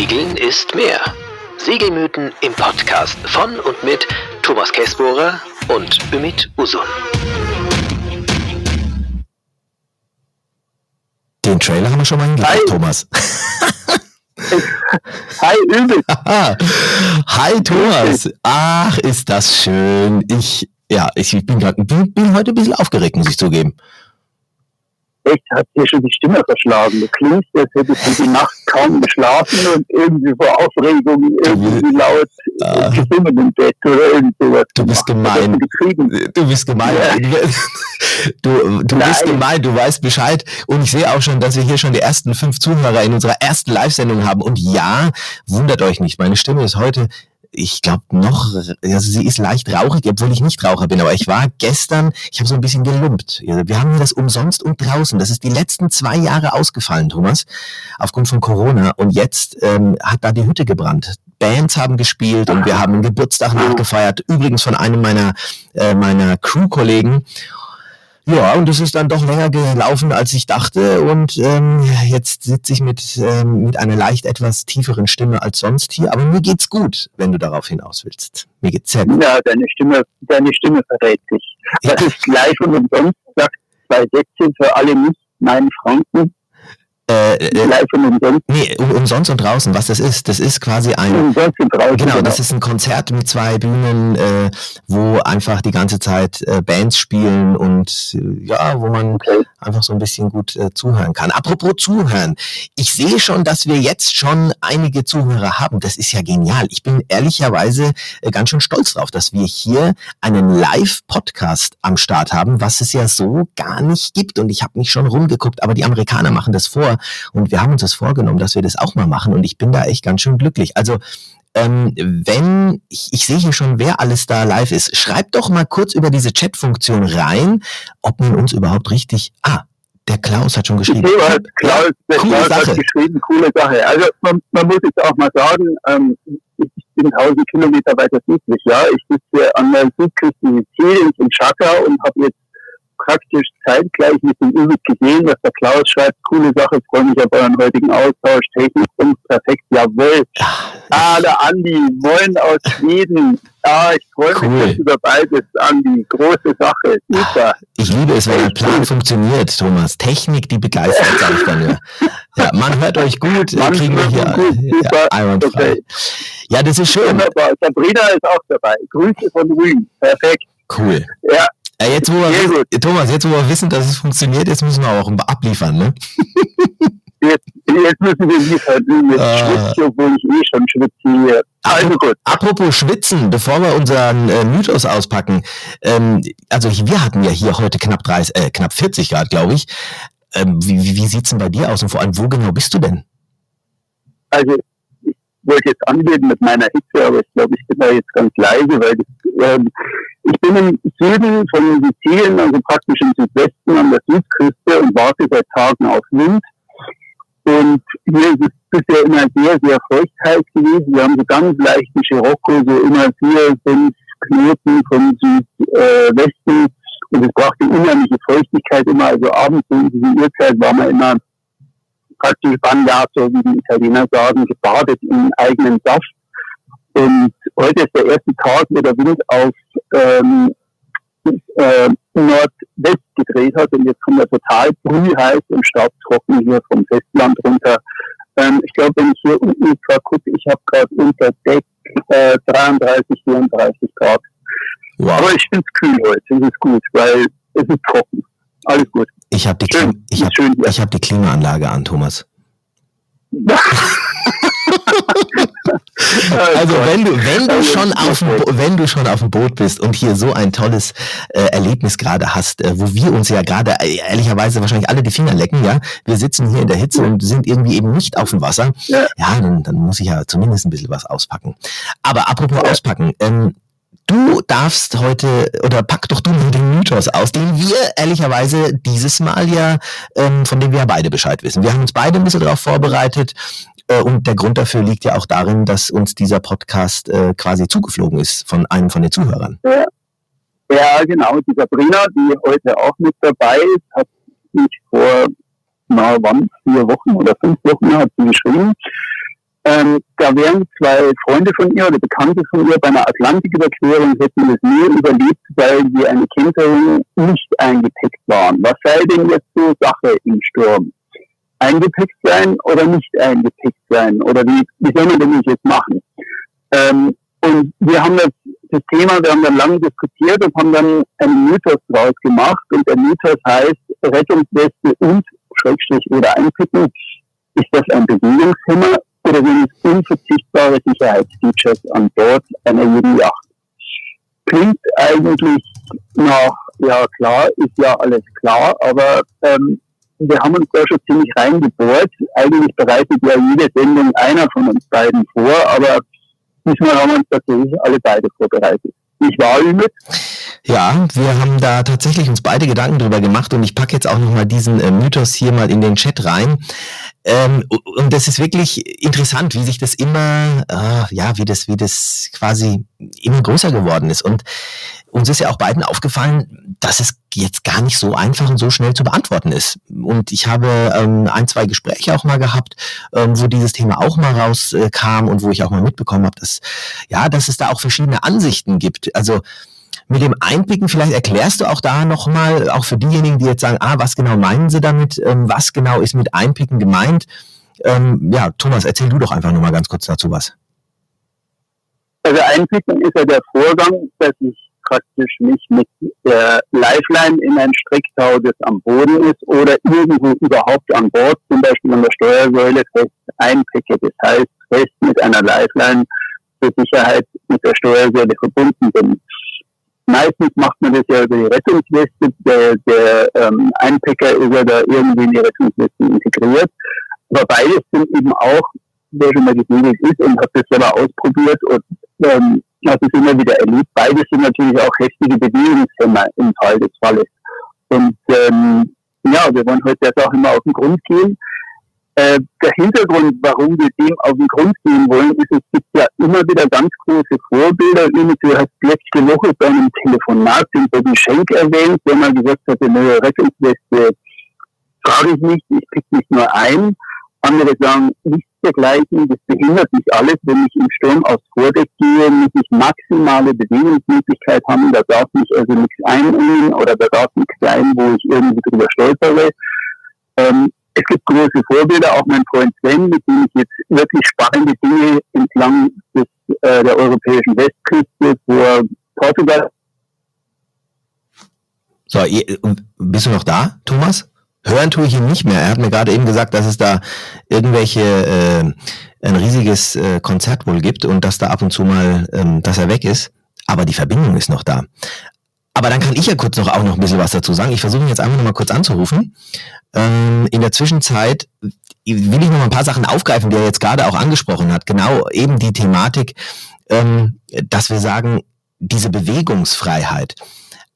Segeln ist mehr. Segelmythen im Podcast von und mit Thomas Kessbohrer und Ümit Usun. Den Trailer haben wir schon mal hingekriegt, Hi. Thomas. Hi, Ümit. Hi Thomas. Ach, ist das schön. Ich, ja, ich bin, grad, bin, bin heute ein bisschen aufgeregt, muss ich zugeben. Echt, hat dir schon die Stimme verschlagen. Du klingst, als hättest du die Nacht kaum geschlafen und irgendwie vor Aufregung irgendwie laut Ah. gesungen im Bett oder irgend sowas. Du bist gemein. Du bist gemein. Du, du bist gemein, du weißt Bescheid. Und ich sehe auch schon, dass wir hier schon die ersten fünf Zuhörer in unserer ersten Live-Sendung haben. Und ja, wundert euch nicht, meine Stimme ist heute, ich glaube noch, also sie ist leicht rauchig, obwohl ich nicht Raucher bin. Aber ich war gestern, ich habe so ein bisschen gelumpt. Wir haben das umsonst und draußen. Das ist die letzten zwei Jahre ausgefallen, Thomas, aufgrund von Corona. Und jetzt ähm, hat da die Hütte gebrannt. Bands haben gespielt und wir haben einen Geburtstag nachgefeiert. Übrigens von einem meiner, äh, meiner Crew-Kollegen. Ja, und es ist dann doch länger gelaufen, als ich dachte. Und ähm, jetzt sitze ich mit, ähm, mit einer leicht etwas tieferen Stimme als sonst hier. Aber mir geht's gut, wenn du darauf hinaus willst. Mir geht's sehr gut. Ja, deine Stimme, deine Stimme verrät dich. Das ist live und umsonst, sagt zwei Sätze für alle nicht meinen Franken. Äh, äh, nee, um, umsonst und draußen, was das ist. Das ist quasi ein, umsonst und draußen. Genau, das ist ein Konzert mit zwei Bühnen, äh, wo einfach die ganze Zeit äh, Bands spielen und äh, ja, wo man Okay. einfach so ein bisschen gut äh, zuhören kann. Apropos zuhören, ich sehe schon, dass wir jetzt schon einige Zuhörer haben. Das ist ja genial. Ich bin ehrlicherweise äh, ganz schön stolz drauf, dass wir hier einen Live-Podcast am Start haben, was es ja so gar nicht gibt. Und ich habe mich schon rumgeguckt, aber die Amerikaner machen das vor und wir haben uns das vorgenommen, dass wir das auch mal machen. Und ich bin da echt ganz schön glücklich. Also ähm, wenn, ich, ich sehe hier schon, wer alles da live ist, schreibt doch mal kurz über diese Chat-Funktion rein, ob man uns überhaupt richtig. Ah, der Klaus hat schon geschrieben. Sehe was, Klaus, der Coole Klaus Sache. hat geschrieben, coole Sache. Also man, man muss jetzt auch mal sagen, ähm, ich bin 1000 Kilometer weiter südlich, ja. Ich sitze an der Südküste Siziliens in Chaka und habe jetzt praktisch zeitgleich mit dem Übel gesehen, dass der Klaus schreibt, coole Sache, freue mich auf euren heutigen Austausch, Technik und perfekt, jawohl. Ah, der Andi, moin aus Schweden. Ah, ich freue mich, Cool. dass du dabei bist, Andi. Große Sache, super. Ich liebe es, wenn ein Plan funktioniert, Thomas. Technik, die begeistert, sag ich dann ja. Ja, man hört euch gut, Man kriegen wir hier gut, ja, super, einwandfrei. okay. Ja, das ist schön. Wunderbar. Sabrina ist auch dabei. Grüße von Rügen. Perfekt. Cool. Ja, Äh, jetzt, wo wir, Thomas, jetzt wo wir wissen, dass es funktioniert, jetzt müssen wir auch abliefern, ne? jetzt, jetzt müssen wir liefern. Jetzt Ah. schwitze obwohl ich eh schon schwitze hier. Also gut. Apropos Schwitzen, bevor wir unseren äh, Mythos auspacken, ähm, also wir hatten ja hier heute knapp 30, äh, knapp 40 Grad, glaube ich. Ähm, wie wie, wie sieht's denn bei dir aus und vor allem, wo genau bist du denn? Also ich wollte jetzt angeben mit meiner Hitze, aber ich glaube, ich bin da jetzt ganz leise, weil das, ähm, ich bin im Süden von Sizilien, also praktisch im Südwesten an der Südküste und warte seit Tagen auf Wind. Und hier ist es bisher immer sehr, sehr feuchtheiß gewesen. Wir haben so ganz leichten Scirocco, so immer vier, fünf Knoten vom Südwesten. Und es brachte unheimliche Feuchtigkeit immer. Also abends um diese Uhrzeit war man immer praktisch Bagnato, wie die Italiener sagen, gebadet im eigenen Saft. Und heute ist der erste Tag, wo der Wind auf ähm, äh, Nordwest gedreht hat und jetzt kommen wir total brühheiß und staubtrocken hier vom Festland runter. Ähm, ich glaube, wenn ich hier unten gerade gucke, ich habe gerade unter Deck äh, 33, 34 Grad. Wow. Aber ich finde es kühl heute, es ist gut, weil es ist trocken. Alles gut. Ich habe die, Klim- ich hab, schön ich hab die Klimaanlage an, Thomas. Also wenn du, wenn du Also, schon auf wenn du schon auf dem Boot bist und hier so ein tolles äh, Erlebnis gerade hast, äh, wo wir uns ja gerade äh, ehrlicherweise wahrscheinlich alle die Finger lecken, ja, wir sitzen hier in der Hitze und sind irgendwie eben nicht auf dem Wasser, Ja. dann, dann muss ich ja zumindest ein bisschen was auspacken. Aber apropos auspacken, ähm, Du darfst heute, oder pack doch du mal den Mythos aus, den wir ehrlicherweise dieses Mal ja, ähm, von dem wir ja beide Bescheid wissen. Wir haben uns beide ein bisschen darauf vorbereitet äh, und der Grund dafür liegt ja auch darin, dass uns dieser Podcast äh, quasi zugeflogen ist von einem von den Zuhörern. Ja, genau. Die Sabrina, die heute auch mit dabei ist, hat mich vor, na wann, vier Wochen oder fünf Wochen hat sie geschrieben. Ähm, da wären zwei Freunde von ihr oder Bekannte von ihr bei einer Atlantiküberquerung hätten es nur überlebt, weil sie eine Camperin nicht eingepackt waren. Was sei denn jetzt so Sache im Sturm? Eingepackt sein oder nicht eingepackt sein? Oder wie, wie soll man das jetzt machen? Ähm, und wir haben das, das Thema, wir haben dann lange diskutiert und haben dann einen Mythos draus gemacht. Und der Mythos heißt Rettungsweste und Schrägstrich oder einpicken. Ist das ein Bewegungshemmer es unverzichtbare Sicherheitsfeatures an Bord einer jeden Yacht? Klingt eigentlich nach, ja klar, ist ja alles klar, aber ähm, wir haben uns da schon ziemlich reingebohrt. Eigentlich bereitet ja jede Sendung einer von uns beiden vor, aber diesmal haben wir uns tatsächlich alle beide vorbereitet. Ich war mit. Ja, wir haben da tatsächlich uns beide Gedanken drüber gemacht und ich packe jetzt auch nochmal diesen äh, Mythos hier mal in den Chat rein. Ähm, und das ist wirklich interessant, wie sich das immer, äh, ja, wie das, wie das quasi immer größer geworden ist. Und uns ist ja auch beiden aufgefallen, dass es jetzt gar nicht so einfach und so schnell zu beantworten ist. Und ich habe ähm, ein, zwei Gespräche auch mal gehabt, ähm, wo dieses Thema auch mal rauskam äh, und wo ich auch mal mitbekommen habe, dass ja, dass es da auch verschiedene Ansichten gibt. Also mit dem Einpicken, vielleicht erklärst du auch da nochmal, auch für diejenigen, die jetzt sagen, ah, was genau meinen sie damit, ähm, was genau ist mit Einpicken gemeint? Ähm, ja, Thomas, erzähl du doch einfach nochmal ganz kurz dazu was. Also Einpicken ist ja der Vorgang, dass ich praktisch mich mit der Lifeline in ein Stricktau, das am Boden ist oder irgendwo überhaupt an Bord, zum Beispiel an der Steuersäule, fest einpicke. Das heißt, fest mit einer Lifeline zur Sicherheit mit der Steuersäule verbunden bin. Meistens macht man das ja über die Rettungsweste. Der, der ähm, Einpacker ist ja da irgendwie in die Rettungsweste integriert. Aber beides sind eben auch, wer schon mal gesegelt ist und hat das selber ausprobiert und ähm, hat es immer wieder erlebt, beides sind natürlich auch heftige Bewegungshemmer im Fall des Falles. Und ähm, ja, wir wollen heute der Sache immer auf den Grund gehen. Äh, der Hintergrund, warum wir dem auf den Grund gehen wollen, ist, es gibt ja immer wieder ganz große Vorbilder. Du hast letzte Woche bei einem Telefonat den Bobby Schenk erwähnt, der mal gesagt hat, eine neue Rettungsweste frage ich nicht, ich pick mich nur ein. Andere sagen, nichts dergleichen, das behindert mich alles, wenn ich im Sturm aufs Vordeck gehe, muss ich maximale Bewegungsmöglichkeit haben, da darf mich also nichts einengen oder da darf nichts sein, wo ich irgendwie drüber stolpere. Ähm, es gibt große Vorbilder, auch mein Freund Sven, mit dem ich jetzt wirklich spannende Dinge entlang des, äh, der europäischen Westküste vor Portugal. So, bist du noch da, Thomas? Hören tue ich ihn nicht mehr. Er hat mir gerade eben gesagt, dass es da irgendwelche äh, ein riesiges äh, Konzert wohl gibt und dass da ab und zu mal, ähm, dass er weg ist. Aber die Verbindung ist noch da. Aber dann kann ich ja kurz noch auch noch ein bisschen was dazu sagen. Ich versuche ihn jetzt einfach noch mal kurz anzurufen. Ähm, in der Zwischenzeit will ich noch mal ein paar Sachen aufgreifen, die er jetzt gerade auch angesprochen hat. Genau eben die Thematik, ähm, dass wir sagen, diese Bewegungsfreiheit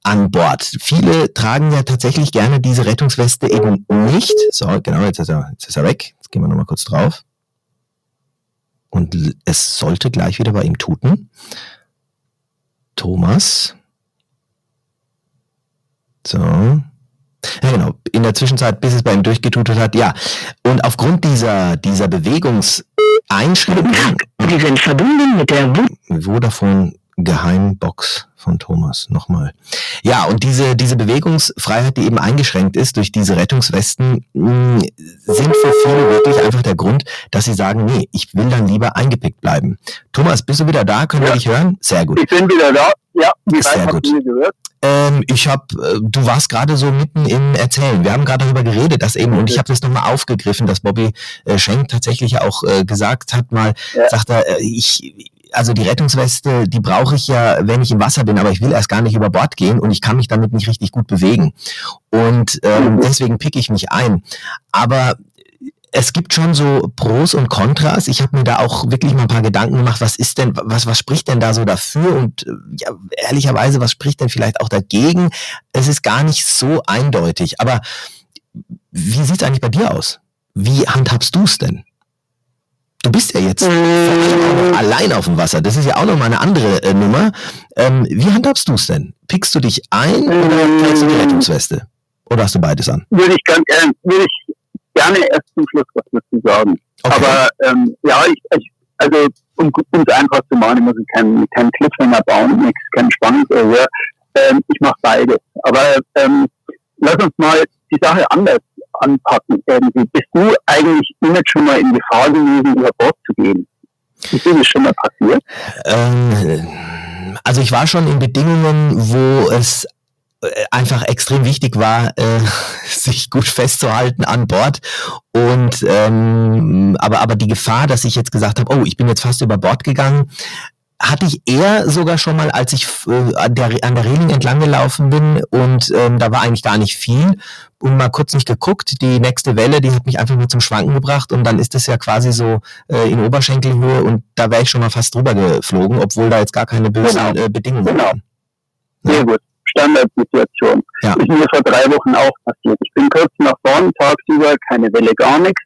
an Bord. Viele tragen ja tatsächlich gerne diese Rettungsweste eben nicht. So, genau, jetzt ist er, jetzt ist er weg. Jetzt gehen wir nochmal kurz drauf. Und es sollte gleich wieder bei ihm tuten. Thomas. So. Ja, genau. In der Zwischenzeit, bis es bei ihm durchgetutet hat, ja. Und aufgrund dieser, dieser Bewegungseinschränkung. Sie sind verbunden mit der Vodafone Geheimbox von Thomas nochmal. Ja, und diese, diese Bewegungsfreiheit, die eben eingeschränkt ist durch diese Rettungswesten, mh, sind für viele wirklich einfach der Grund, dass sie sagen, nee, ich will dann lieber eingepickt bleiben. Thomas, bist du wieder da? Können ja. wir dich hören? Sehr gut. Ich bin wieder da. Ja, wie Sehr gut. gehört? Ähm, ich habe, äh, du warst gerade so mitten im Erzählen. Wir haben gerade darüber geredet, dass eben, und ich habe das nochmal aufgegriffen, dass Bobby äh, Schenk tatsächlich auch äh, gesagt hat, mal, ja. sagt er, äh, ich, also die Rettungsweste, die brauche ich ja, wenn ich im Wasser bin, aber ich will erst gar nicht über Bord gehen und ich kann mich damit nicht richtig gut bewegen. Und ähm, mhm. deswegen pick ich mich ein. Aber es gibt schon so Pros und Kontras. Ich habe mir da auch wirklich mal ein paar Gedanken gemacht, was ist denn, was, was spricht denn da so dafür? Und äh, ja, ehrlicherweise, was spricht denn vielleicht auch dagegen? Es ist gar nicht so eindeutig. Aber wie sieht es eigentlich bei dir aus? Wie handhabst du es denn? Du bist ja jetzt äh. allein auf dem Wasser. Das ist ja auch nochmal eine andere äh, Nummer. Ähm, wie handhabst du es denn? Pickst du dich ein oder trägst du die Rettungsweste? Oder hast du beides an? Würde ich, ganz, äh, würde ich gerne erst zum Schluss was dazu sagen. Okay. Aber ähm, ja, ich, ich also um es einfach zu machen, ich muss keinen kein Cliffhanger bauen, nichts, kein Spannungserhöher. Ähm, ich mache beides. Aber ähm, lass uns mal die Sache anders anpacken. Irgendwie. Bist du eigentlich immer schon mal in Gefahr gewesen, über Bord zu gehen? Ist das schon mal passiert? Ähm, also ich war schon in Bedingungen, wo es einfach extrem wichtig war, äh, sich gut festzuhalten an Bord. Und ähm, aber aber die Gefahr, dass ich jetzt gesagt habe, oh, ich bin jetzt fast über Bord gegangen, hatte ich eher sogar schon mal, als ich äh, an, der, an der Reling entlang gelaufen bin und ähm, da war eigentlich gar nicht viel und mal kurz nicht geguckt. Die nächste Welle, die hat mich einfach nur zum Schwanken gebracht und dann ist es ja quasi so äh, in Oberschenkelhöhe und da wäre ich schon mal fast drüber geflogen, obwohl da jetzt gar keine bösen genau. äh, Bedingungen genau. waren. Sehr gut. Standardsituation. Ja. Ist mir vor drei Wochen auch passiert. Ich bin kurz nach vorn, tagsüber, keine Welle, gar nichts.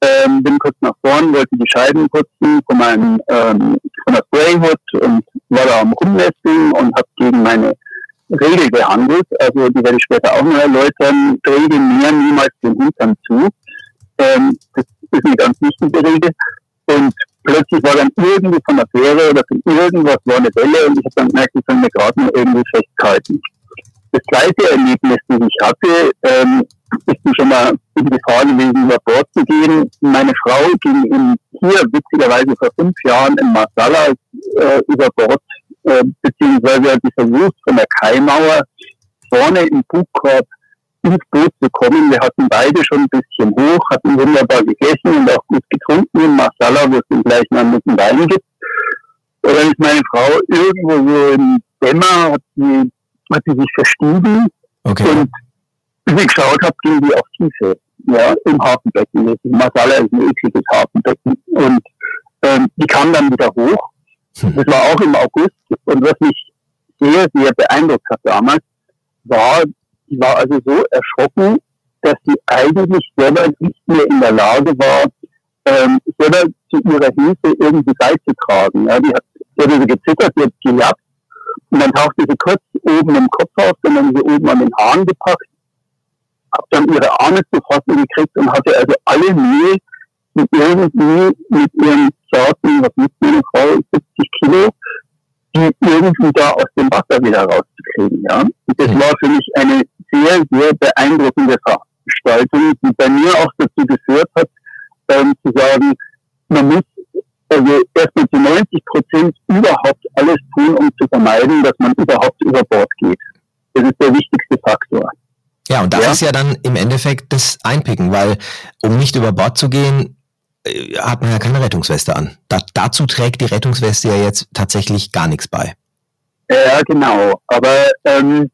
Ähm, bin kurz nach vorn, wollte die Scheiben putzen von meinem ähm, von der Sprayhood und war da am Rumnesteln und habe gegen meine Regel gehandelt. Also die werde ich später auch noch erläutern. Regel mir niemals den Hintern zu. Ähm, das ist eine ganz wichtige Regel. Und plötzlich war dann irgendwie von der Fähre oder von irgendwas war eine Welle und ich habe dann gemerkt, ich kann mir gerade noch irgendwie festhalten. Das zweite Erlebnis, das ich hatte, ähm, ist mir schon mal in Gefahr gewesen, über Bord zu gehen. Meine Frau ging in, hier witzigerweise vor fünf Jahren in Marsala äh, über Bord, äh, beziehungsweise hat sie versucht, von der Kaimauer vorne im Bugkorb ins Boot zu kommen. Wir hatten beide schon ein bisschen hoch, hatten wunderbar gegessen und auch gut getrunken in Marsala, wo es den gleichen guten Wein gibt. Und dann ist meine Frau irgendwo so im Dämmer, hat sie, hat sie sich verstiegen. Okay. Und wie ich geschaut habe, ging die auf Tiefe. Ja, im Hafenbecken. Marsala ist ein ekliges Hafenbecken. Und ähm, die kam dann wieder hoch. Hm. Das war auch im August. Und was mich sehr, sehr beeindruckt hat damals, war die war also so erschrocken, dass sie eigentlich selber nicht mehr in der Lage war, ähm, selber zu ihrer Hilfe irgendwie beizutragen. Ja, die hat, hat also gezittert, die hat gejagt und dann tauchte sie kurz oben im Kopf auf, dann haben sie oben an den Haaren gepackt, hat dann ihre Arme zu fassen gekriegt und hatte also alle Mühe, mit irgendwie mit ihrem zarten, was mit meine Frau, 70 Kilo, die irgendwie da aus dem Wasser wieder rauszukriegen. Ja? Und das mhm. war für mich eine sehr, sehr beeindruckende Veranstaltung, die bei mir auch dazu geführt hat, ähm, zu sagen, man muss also erstmal zu 90 Prozent überhaupt alles tun, um zu vermeiden, dass man überhaupt über Bord geht. Das ist der wichtigste Faktor. Ja, und das ja? ist ja dann im Endeffekt das Einpicken, weil um nicht über Bord zu gehen, äh, hat man ja keine Rettungsweste an. Da, dazu trägt die Rettungsweste ja jetzt tatsächlich gar nichts bei. Ja, genau. Aber ähm,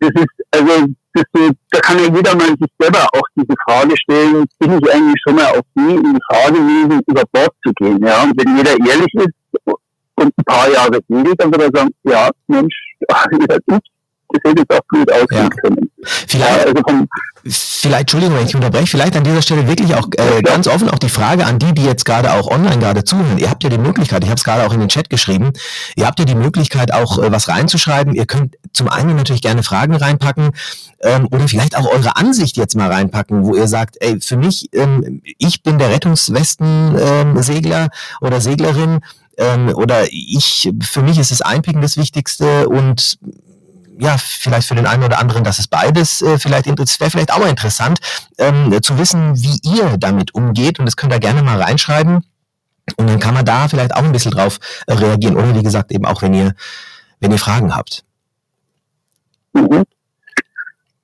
das ist, also das, da kann ja jeder mal sich selber auch diese Frage stellen, bin ich eigentlich schon mal auf nie in die Frage gewesen, über Bord zu gehen. Ja? Und wenn jeder ehrlich ist und ein paar Jahre segelt, dann wird er sagen, ja, Mensch, das hätte auch aussehen ja. können. Vielleicht, also vom, vielleicht, Entschuldigung, wenn ich unterbreche, vielleicht an dieser Stelle wirklich auch äh, ganz offen auch die Frage an die, die jetzt gerade auch online gerade zuhören. Ihr habt ja die Möglichkeit, ich habe es gerade auch in den Chat geschrieben, ihr habt ja die Möglichkeit auch äh, was reinzuschreiben. Ihr könnt zum einen natürlich gerne Fragen reinpacken ähm, oder vielleicht auch eure Ansicht jetzt mal reinpacken, wo ihr sagt, ey, für mich, ähm, ich bin der Rettungswesten-Segler ähm, oder Seglerin ähm, oder ich, für mich ist das Einpicken das Wichtigste und ja, vielleicht für den einen oder anderen, dass es beides äh, vielleicht wäre vielleicht auch mal interessant, ähm, zu wissen, wie ihr damit umgeht. Und das könnt ihr gerne mal reinschreiben. Und dann kann man da vielleicht auch ein bisschen drauf äh, reagieren. Oder wie gesagt, eben auch, wenn ihr, wenn ihr Fragen habt. Mhm.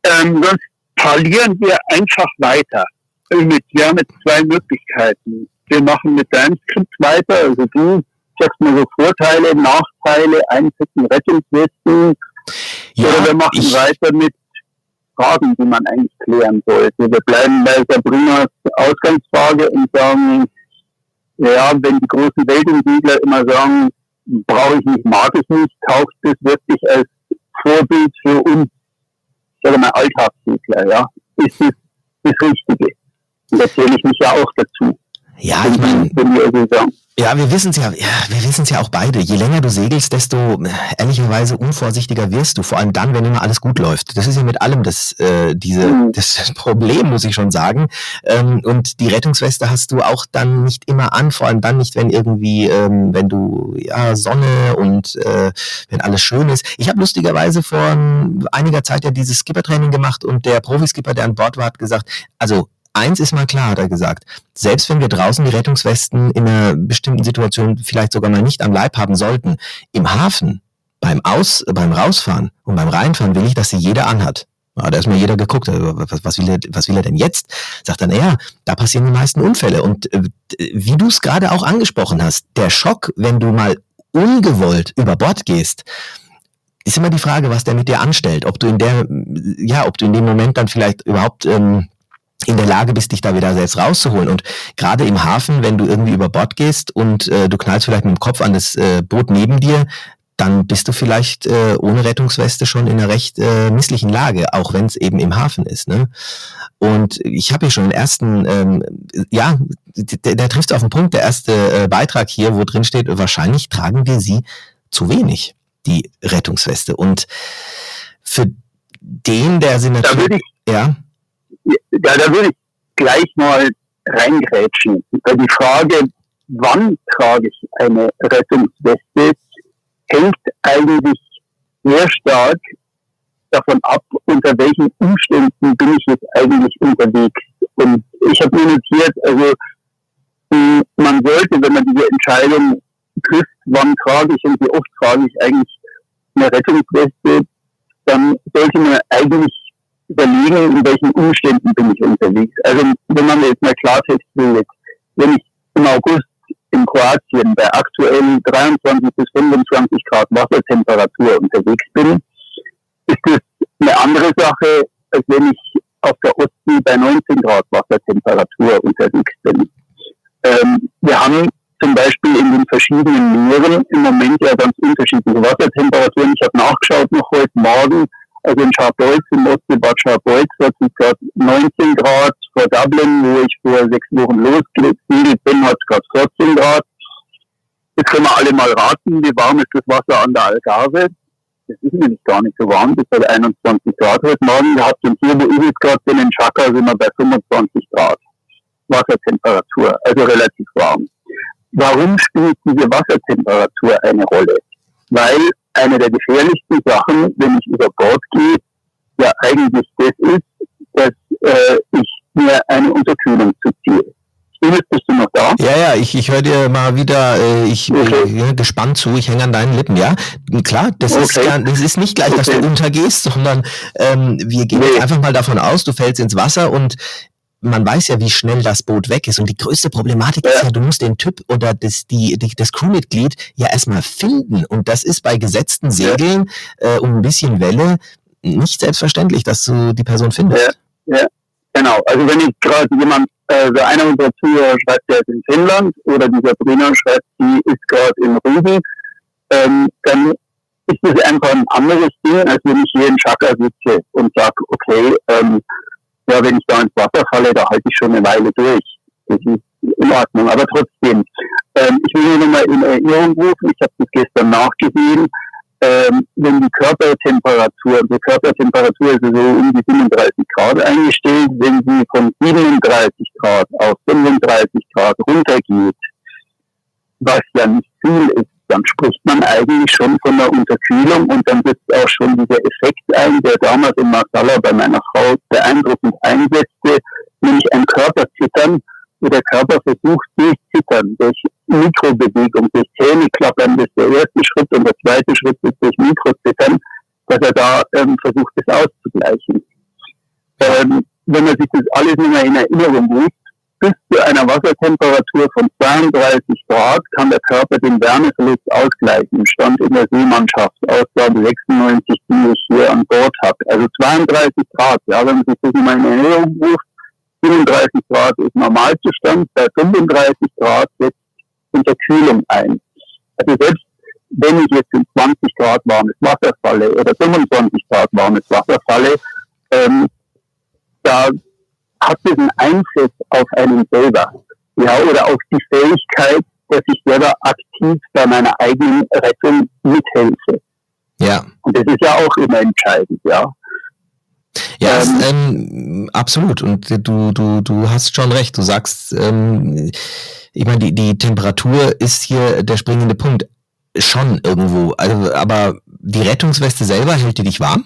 Ähm, sonst parlieren wir einfach weiter. Mit, wir haben jetzt zwei Möglichkeiten. Wir machen mit deinem Skript weiter, also du sagst mir so Vorteile, Nachteile, Einsätzen, Rettungswesten, ja, Oder wir machen ich, weiter mit Fragen, die man eigentlich klären sollte. Wir bleiben bei Sabrinas Ausgangsfrage und sagen, ja, wenn die großen Weltumsegler immer sagen, brauche ich nicht, mag ich nicht, taucht das wirklich als Vorbild für uns, sage mal, Alltagssegler, ja? Ist das das Richtige? Und da zähle ich mich ja auch dazu. Ja, ich meine, ja, wir wissen es ja, ja, wir wissen es ja auch beide. Je länger du segelst, desto äh, ehrlicherweise unvorsichtiger wirst du. Vor allem dann, wenn immer alles gut läuft. Das ist ja mit allem das, äh, diese, mhm. das Problem, muss ich schon sagen. Ähm, und die Rettungsweste hast du auch dann nicht immer an, vor allem dann nicht, wenn irgendwie, ähm, wenn du ja Sonne und äh, wenn alles schön ist. Ich habe lustigerweise vor einiger Zeit ja dieses Skippertraining gemacht und der Profiskipper, der an Bord war, hat gesagt, also Eins ist mal klar, hat er gesagt. Selbst wenn wir draußen die Rettungswesten in einer bestimmten Situation vielleicht sogar mal nicht am Leib haben sollten, im Hafen, beim Aus, beim Rausfahren und beim Reinfahren will ich, dass sie jeder anhat. Ja, da ist mal jeder geguckt, also, was, was, will er, was will er denn jetzt? Sagt dann, ja, da passieren die meisten Unfälle. Und äh, wie du es gerade auch angesprochen hast, der Schock, wenn du mal ungewollt über Bord gehst, ist immer die Frage, was der mit dir anstellt. Ob du in der, ja, ob du in dem Moment dann vielleicht überhaupt ähm, in der Lage bist, dich da wieder selbst rauszuholen. Und gerade im Hafen, wenn du irgendwie über Bord gehst und äh, du knallst vielleicht mit dem Kopf an das äh, Boot neben dir, dann bist du vielleicht äh, ohne Rettungsweste schon in einer recht äh, misslichen Lage, auch wenn es eben im Hafen ist. Ne? Und ich habe hier schon den ersten, ähm, ja, der, der trifft auf den Punkt, der erste äh, Beitrag hier, wo drin steht, wahrscheinlich tragen wir sie zu wenig, die Rettungsweste. Und für den, der sie natürlich... Ja ja, da würde ich gleich mal reingrätschen. Die Frage, wann trage ich eine Rettungsweste, hängt eigentlich sehr stark davon ab, unter welchen Umständen bin ich jetzt eigentlich unterwegs. Und ich habe mir notiert, also man sollte, wenn man diese Entscheidung trifft, wann trage ich und wie oft trage ich eigentlich eine Rettungsweste, dann sollte man eigentlich überlegen, in welchen Umständen bin ich unterwegs. Also wenn man jetzt mal Klartext will, wenn ich im August in Kroatien bei aktuell 23 bis 25 Grad Wassertemperatur unterwegs bin, ist das eine andere Sache, als wenn ich auf der Ostsee bei 19 Grad Wassertemperatur unterwegs bin. Ähm, wir haben zum Beispiel in den verschiedenen Meeren im Moment ja ganz unterschiedliche Wassertemperaturen. Ich habe nachgeschaut noch heute Morgen, also in Scharbeutz, im Ostseebad Scharbeutz hat es gerade 19 Grad. Vor Dublin, wo ich vor sechs Wochen losgesegelt bin, hat es gerade 14 Grad. Jetzt können wir alle mal raten, wie warm ist das Wasser an der Algarve? Das ist nämlich gar nicht so warm, das hat 21 Grad heute Morgen gehabt. Und hier, wo ich jetzt gerade bin, in Chaka, sind wir bei 25 Grad Wassertemperatur, also relativ warm. Warum spielt diese Wassertemperatur eine Rolle? Weil eine der gefährlichsten Sachen, wenn ich über Bord gehe, ja eigentlich das ist, dass äh, ich mir eine Unterkühlung zuziehe. Ines, bist du noch da? Ja, ja, ich, ich höre dir mal wieder äh, ich, okay. äh, gespannt zu, ich hänge an deinen Lippen, ja. Klar, das, okay. ist, ja, das ist nicht gleich, okay. dass du untergehst, sondern ähm, wir gehen nee. einfach mal davon aus, du fällst ins Wasser und man weiß ja, wie schnell das Boot weg ist. Und die größte Problematik ist ja, du musst den Typ oder das, die, die, das Crewmitglied ja erstmal finden. Und das ist bei gesetzten Segeln äh, um ein bisschen Welle nicht selbstverständlich, dass du die Person findest. Ja, ja. genau. Also wenn ich gerade jemand, äh, einer unserer Zuhörer schreibt, der ist in Finnland oder die Sabrina schreibt, die ist gerade in Rügen, ähm, dann ist das einfach ein anderes Ding, als wenn ich hier in Chaka sitze und sage, okay, ähm, ja, wenn ich da ins Wasser falle, da halte ich schon eine Weile durch. Das ist in Ordnung. Aber trotzdem, ähm, ich will nur nochmal in Erinnerung rufen, ich habe das gestern nachgesehen, ähm, wenn die Körpertemperatur, die Körpertemperatur ist so um die 37 Grad eingestellt, wenn sie von 37 Grad auf 35 Grad runtergeht, was ja nicht viel ist, dann spricht man eigentlich schon von der Unterkühlung und dann setzt auch schon dieser Effekt ein, der damals in Marsala bei meiner Frau beeindruckend einsetzte, nämlich ein Körperzittern, wo der Körper versucht, durch Zittern, durch Mikrobewegung, durch Zähneklappern, das ist der erste Schritt und der zweite Schritt ist durch Mikrozittern, dass er da ähm, versucht, das auszugleichen. Ähm, wenn man sich das alles nur mal in Erinnerung ruft, bis zu einer Wassertemperatur von 32 Grad kann der Körper den Wärmeverlust ausgleichen. Stand in der Seemannschaft, Ausgabe 96, die ich hier an Bord habe. Also 32 Grad, ja, wenn man sich das in meine Erinnerung ruft, 37 Grad ist Normalzustand, bei 35 Grad setzt Unterkühlung ein. Also selbst wenn ich jetzt in 20 Grad warmes Wasser falle oder 25 Grad warmes Wasser falle, ähm, da hat diesen Einfluss auf einen selber. ja, oder auch die Fähigkeit, dass ich selber aktiv bei meiner eigenen Rettung mithelfe. Ja. Und das ist ja auch immer entscheidend, ja. Ja, ähm, ähm, absolut. Und du, du, du hast schon recht. Du sagst, ähm, ich meine, die, die Temperatur ist hier der springende Punkt. Schon irgendwo. Also, aber die Rettungsweste selber hält die dich warm?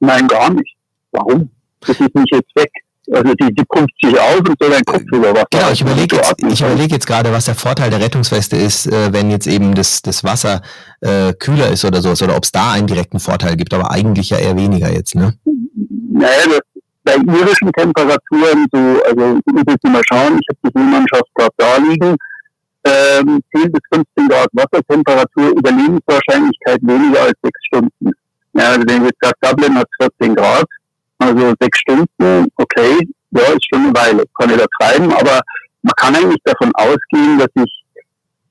Nein, gar nicht. Warum? Das ist nicht jetzt weg. Also die, die pumpt sich auf und so dein Kopf über Wasser. Genau, ich überlege jetzt, ich überlege jetzt gerade, was der Vorteil der Rettungsweste ist, äh, wenn jetzt eben das, das Wasser äh, kühler ist oder sowas, oder ob es da einen direkten Vorteil gibt, aber eigentlich ja eher weniger jetzt, ne? Naja, das, bei irischen Temperaturen, so, also ich muss jetzt mal schauen, ich habe die Seemannschaft gerade da liegen, ähm, 10 bis 15 Grad Wassertemperatur, Überlebenswahrscheinlichkeit weniger als 6 Stunden. Ja, also wenn ich jetzt sage, Dublin hat 14 Grad, also sechs Stunden, okay, ja, ist schon eine Weile, kann ich da treiben, aber man kann eigentlich davon ausgehen, dass ich,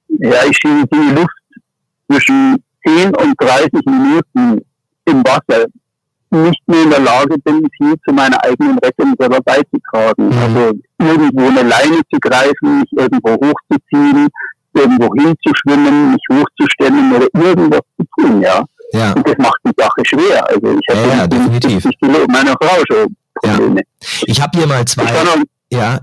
ja, ich schiebe die Luft zwischen 10 und 30 Minuten im Wasser nicht mehr in der Lage bin, viel zu meiner eigenen Rettung selber beizutragen. Mhm. Also irgendwo eine Leine zu greifen, mich irgendwo hochzuziehen, irgendwo hinzuschwimmen, mich hochzustellen oder irgendwas zu tun, ja. Ja. Und das macht die Sache schwer. Also ich habe ja, ja, definitiv. meiner Frau schon Probleme. Ja. Ich habe hier mal zwei. Ja,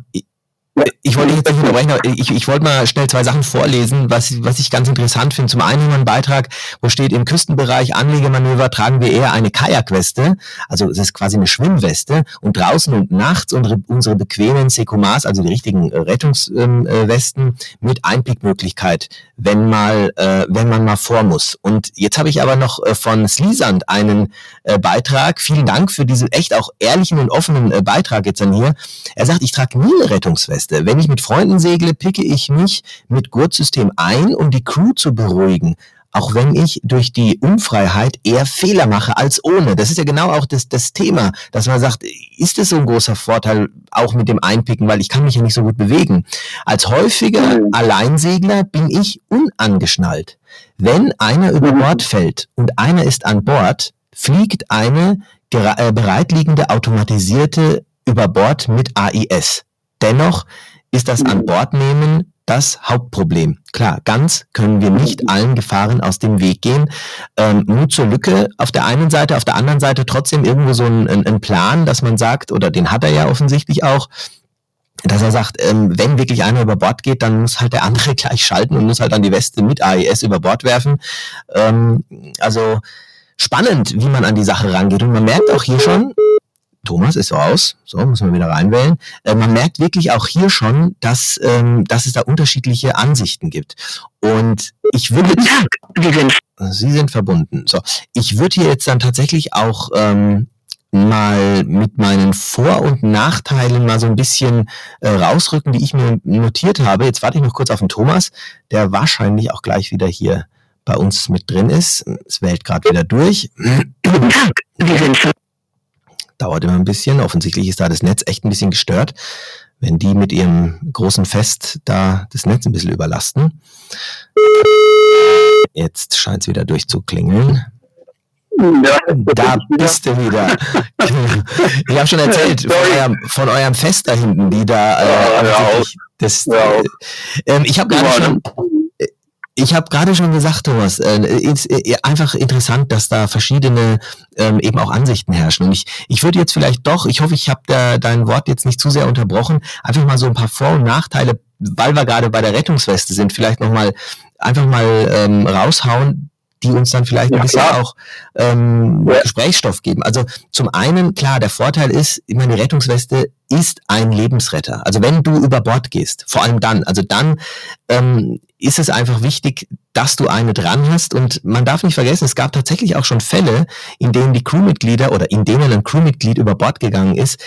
ich wollte jetzt nicht unterbrechen, aber ich, ich wollte mal schnell zwei Sachen vorlesen, was, was ich ganz interessant finde. Zum einen einen Beitrag, wo steht, im Küstenbereich Anlegemanöver tragen wir eher eine Kajakweste, also es ist quasi eine Schwimmweste und draußen und nachts unsere, unsere bequemen Sekomas, also die richtigen äh, Rettungswesten ähm, mit Einpickmöglichkeit, wenn mal, äh, wenn man mal vor muss. Und jetzt habe ich aber noch äh, von Slisand einen äh, Beitrag. Vielen Dank für diesen echt auch ehrlichen und offenen äh, Beitrag jetzt an hier. Er sagt, ich trage nie eine Rettungsweste. Beste. Wenn ich mit Freunden segle, picke ich mich mit Gurtsystem ein, um die Crew zu beruhigen. Auch wenn ich durch die Unfreiheit eher Fehler mache als ohne. Das ist ja genau auch das, das Thema, dass man sagt, ist es so ein großer Vorteil auch mit dem Einpicken, weil ich kann mich ja nicht so gut bewegen. Als häufiger mhm. Alleinsegler bin ich unangeschnallt. Wenn einer über mhm. Bord fällt und einer ist an Bord, fliegt eine äh, bereitliegende automatisierte über Bord mit AIS. Dennoch ist das an Bord nehmen das Hauptproblem. Klar, ganz können wir nicht allen Gefahren aus dem Weg gehen. Ähm, Mut zur Lücke auf der einen Seite, auf der anderen Seite trotzdem irgendwo so ein, ein, Plan, dass man sagt, oder den hat er ja offensichtlich auch, dass er sagt, ähm, wenn wirklich einer über Bord geht, dann muss halt der andere gleich schalten und muss halt dann die Weste mit AES über Bord werfen. Ähm, also spannend, wie man an die Sache rangeht. Und man merkt auch hier schon, Thomas ist so aus, so muss man wieder reinwählen. Äh, man merkt wirklich auch hier schon, dass, ähm, dass es da unterschiedliche Ansichten gibt. Und ich würde, Sie sind, Sie sind verbunden. So, ich würde hier jetzt dann tatsächlich auch ähm, mal mit meinen Vor- und Nachteilen mal so ein bisschen äh, rausrücken, die ich mir notiert habe. Jetzt warte ich noch kurz auf den Thomas, der wahrscheinlich auch gleich wieder hier bei uns mit drin ist. Es wählt gerade wieder durch. Sie sind dauert immer ein bisschen. Offensichtlich ist da das Netz echt ein bisschen gestört, wenn die mit ihrem großen Fest da das Netz ein bisschen überlasten. Jetzt scheint es wieder durchzuklingeln. Ja, da bist du wieder. ich habe schon erzählt von eurem, von eurem, Fest da hinten, die da. Äh, ja, das, äh, ähm, ich habe gerade schon ich habe gerade schon gesagt, Thomas, äh, ist äh, einfach interessant, dass da verschiedene ähm, eben auch Ansichten herrschen. Und ich, ich würde jetzt vielleicht doch, ich hoffe, ich habe dein Wort jetzt nicht zu sehr unterbrochen, einfach mal so ein paar Vor- und Nachteile, weil wir gerade bei der Rettungsweste sind, vielleicht nochmal einfach mal ähm, raushauen, die uns dann vielleicht ja, ein bisschen klar. auch ähm, ja. Gesprächsstoff geben. Also zum einen, klar, der Vorteil ist, ich meine, die Rettungsweste ist ein Lebensretter. Also wenn du über Bord gehst, vor allem dann, also dann ähm, ist es einfach wichtig, dass du eine dran hast. Und man darf nicht vergessen, es gab tatsächlich auch schon Fälle, in denen die Crewmitglieder oder in denen ein Crewmitglied über Bord gegangen ist,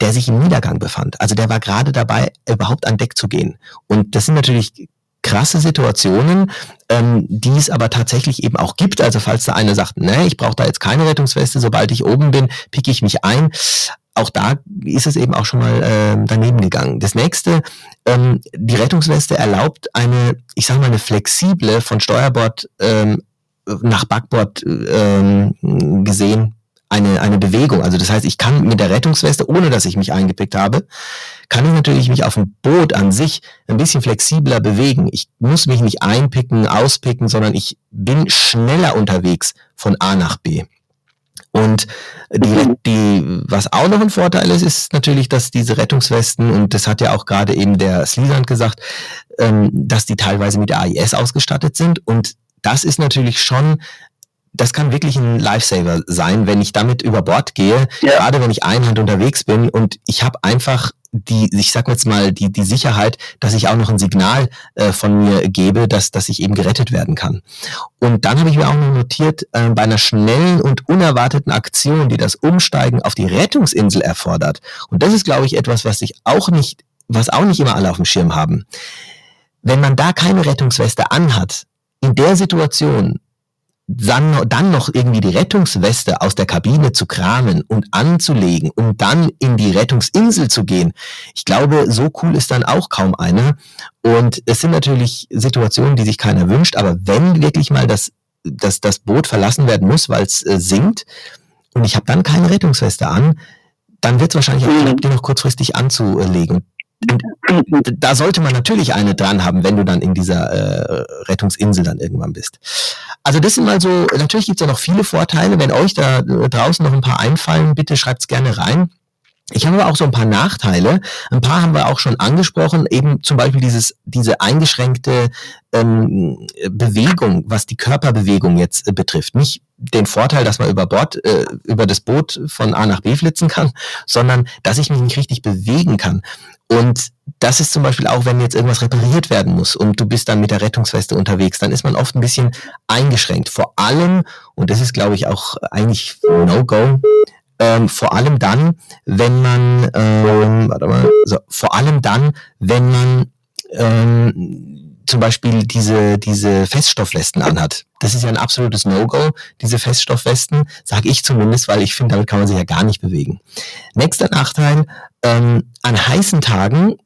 der sich im Niedergang befand. Also der war gerade dabei, überhaupt an Deck zu gehen. Und das sind natürlich krasse Situationen, ähm, die es aber tatsächlich eben auch gibt. Also falls da einer sagt, ne, ich brauche da jetzt keine Rettungsweste, sobald ich oben bin, picke ich mich ein. Auch da ist es eben auch schon mal äh, daneben gegangen. Das nächste, ähm, die Rettungsweste erlaubt eine, ich sage mal, eine flexible von Steuerbord ähm, nach Backbord ähm, gesehen eine, eine Bewegung. Also das heißt, ich kann mit der Rettungsweste, ohne dass ich mich eingepickt habe, kann ich natürlich mich auf dem Boot an sich ein bisschen flexibler bewegen. Ich muss mich nicht einpicken, auspicken, sondern ich bin schneller unterwegs von A nach B. Und die, die, was auch noch ein Vorteil ist, ist natürlich, dass diese Rettungswesten, und das hat ja auch gerade eben der Slisand gesagt, ähm, dass die teilweise mit der AIS ausgestattet sind. Und das ist natürlich schon das kann wirklich ein Lifesaver sein, wenn ich damit über Bord gehe, ja. gerade wenn ich einhand unterwegs bin und ich habe einfach die, ich sag jetzt mal, die, die Sicherheit, dass ich auch noch ein Signal äh, von mir gebe, dass, dass ich eben gerettet werden kann. Und dann habe ich mir auch noch notiert, äh, bei einer schnellen und unerwarteten Aktion, die das Umsteigen auf die Rettungsinsel erfordert. Und das ist, glaube ich, etwas, was sich auch nicht, was auch nicht immer alle auf dem Schirm haben. Wenn man da keine Rettungsweste anhat, in der Situation dann, dann noch irgendwie die Rettungsweste aus der Kabine zu kramen und anzulegen und dann in die Rettungsinsel zu gehen. Ich glaube, so cool ist dann auch kaum einer. Und es sind natürlich Situationen, die sich keiner wünscht, aber wenn wirklich mal das, das, das Boot verlassen werden muss, weil es äh, sinkt und ich habe dann keine Rettungsweste an, dann wird es wahrscheinlich auch knapp, die noch kurzfristig anzulegen. Da sollte man natürlich eine dran haben, wenn du dann in dieser äh, Rettungsinsel dann irgendwann bist. Also das sind mal so, natürlich gibt es ja noch viele Vorteile. Wenn euch da draußen noch ein paar einfallen, bitte schreibt's gerne rein. Ich habe aber auch so ein paar Nachteile. Ein paar haben wir auch schon angesprochen, eben zum Beispiel dieses, diese eingeschränkte ähm, Bewegung, was die Körperbewegung jetzt äh, betrifft. Nicht den Vorteil, dass man über Bord, äh, über das Boot von A nach B flitzen kann, sondern dass ich mich nicht richtig bewegen kann. Und das ist zum Beispiel auch, wenn jetzt irgendwas repariert werden muss und du bist dann mit der Rettungsweste unterwegs, dann ist man oft ein bisschen eingeschränkt. Vor allem, und das ist, glaube ich, auch eigentlich No-Go, ähm, vor allem dann, wenn man, ähm, warte mal, so, vor allem dann, wenn man ähm, zum Beispiel diese, diese Feststoffwesten anhat. Das ist ja ein absolutes No-Go, diese Feststoffwesten, sage ich zumindest, weil ich finde, damit kann man sich ja gar nicht bewegen. Nächster Nachteil, ähm, an heißen Tagen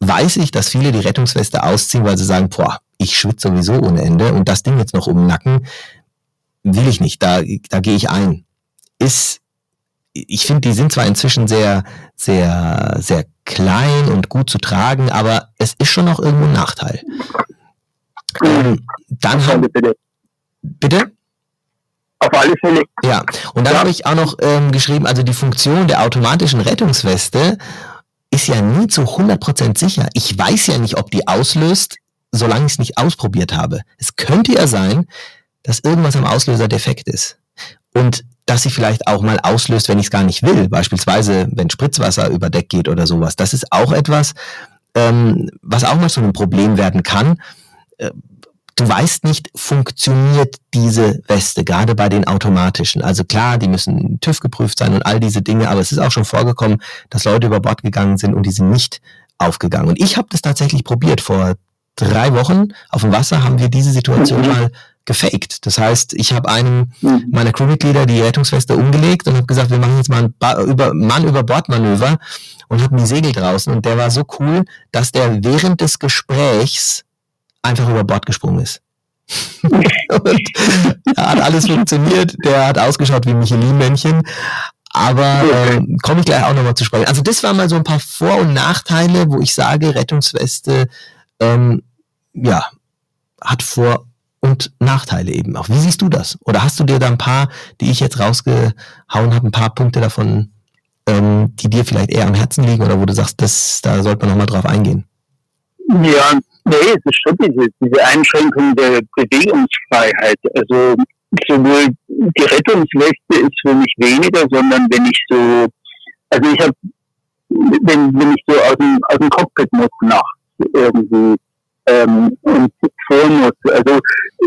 weiß ich, dass viele die Rettungsweste ausziehen, weil sie sagen, boah, ich schwitze sowieso ohne Ende und das Ding jetzt noch um den Nacken, will ich nicht, da, da gehe ich ein. Ist ich finde, die sind zwar inzwischen sehr, sehr, sehr klein und gut zu tragen, aber es ist schon noch irgendwo ein Nachteil. Ähm, dann haben, bitte? Auf alle Fälle. Ja, und dann ja. habe ich auch noch ähm, geschrieben, also die Funktion der automatischen Rettungsweste ist ja nie zu 100% sicher. Ich weiß ja nicht, ob die auslöst, solange ich es nicht ausprobiert habe. Es könnte ja sein, dass irgendwas am Auslöser defekt ist. Und dass sie vielleicht auch mal auslöst, wenn ich es gar nicht will. Beispielsweise, wenn Spritzwasser über Deck geht oder sowas. Das ist auch etwas, ähm, was auch mal zu einem Problem werden kann. Äh, du weißt nicht, funktioniert diese Weste, gerade bei den automatischen. Also klar, die müssen TÜV geprüft sein und all diese Dinge, aber es ist auch schon vorgekommen, dass Leute über Bord gegangen sind und die sind nicht aufgegangen. Und ich habe das tatsächlich probiert. Vor drei Wochen auf dem Wasser haben wir diese Situation mhm. mal gefaked. Das heißt, ich habe einem mhm. meiner Crewmitglieder die Rettungsweste umgelegt und habe gesagt, wir machen jetzt mal ein ba über Mann über Bordmanöver und hatten die Segel draußen und der war so cool, dass der während des Gesprächs einfach über Bord gesprungen ist. und da hat alles funktioniert. Der hat ausgeschaut wie Michelin-Männchen. Aber äh, komme ich gleich auch nochmal zu sprechen. Also das waren mal so ein paar Vor- und Nachteile, wo ich sage, Rettungsweste ähm, ja, hat Vor- und Nachteile eben auch. Wie siehst du das? Oder hast du dir da ein paar, die ich jetzt rausgehauen habe, ein paar Punkte davon, ähm, die dir vielleicht eher am Herzen liegen oder wo du sagst, das, da sollte man nochmal drauf eingehen? Ja, nee, es ist schon diese, diese Einschränkung der Bewegungsfreiheit. Also sowohl die Rettungsweste ist für mich weniger, sondern wenn ich so, also ich habe, wenn, wenn ich so aus dem, aus dem Cockpit muss nachts irgendwie ähm, und vor muss. Also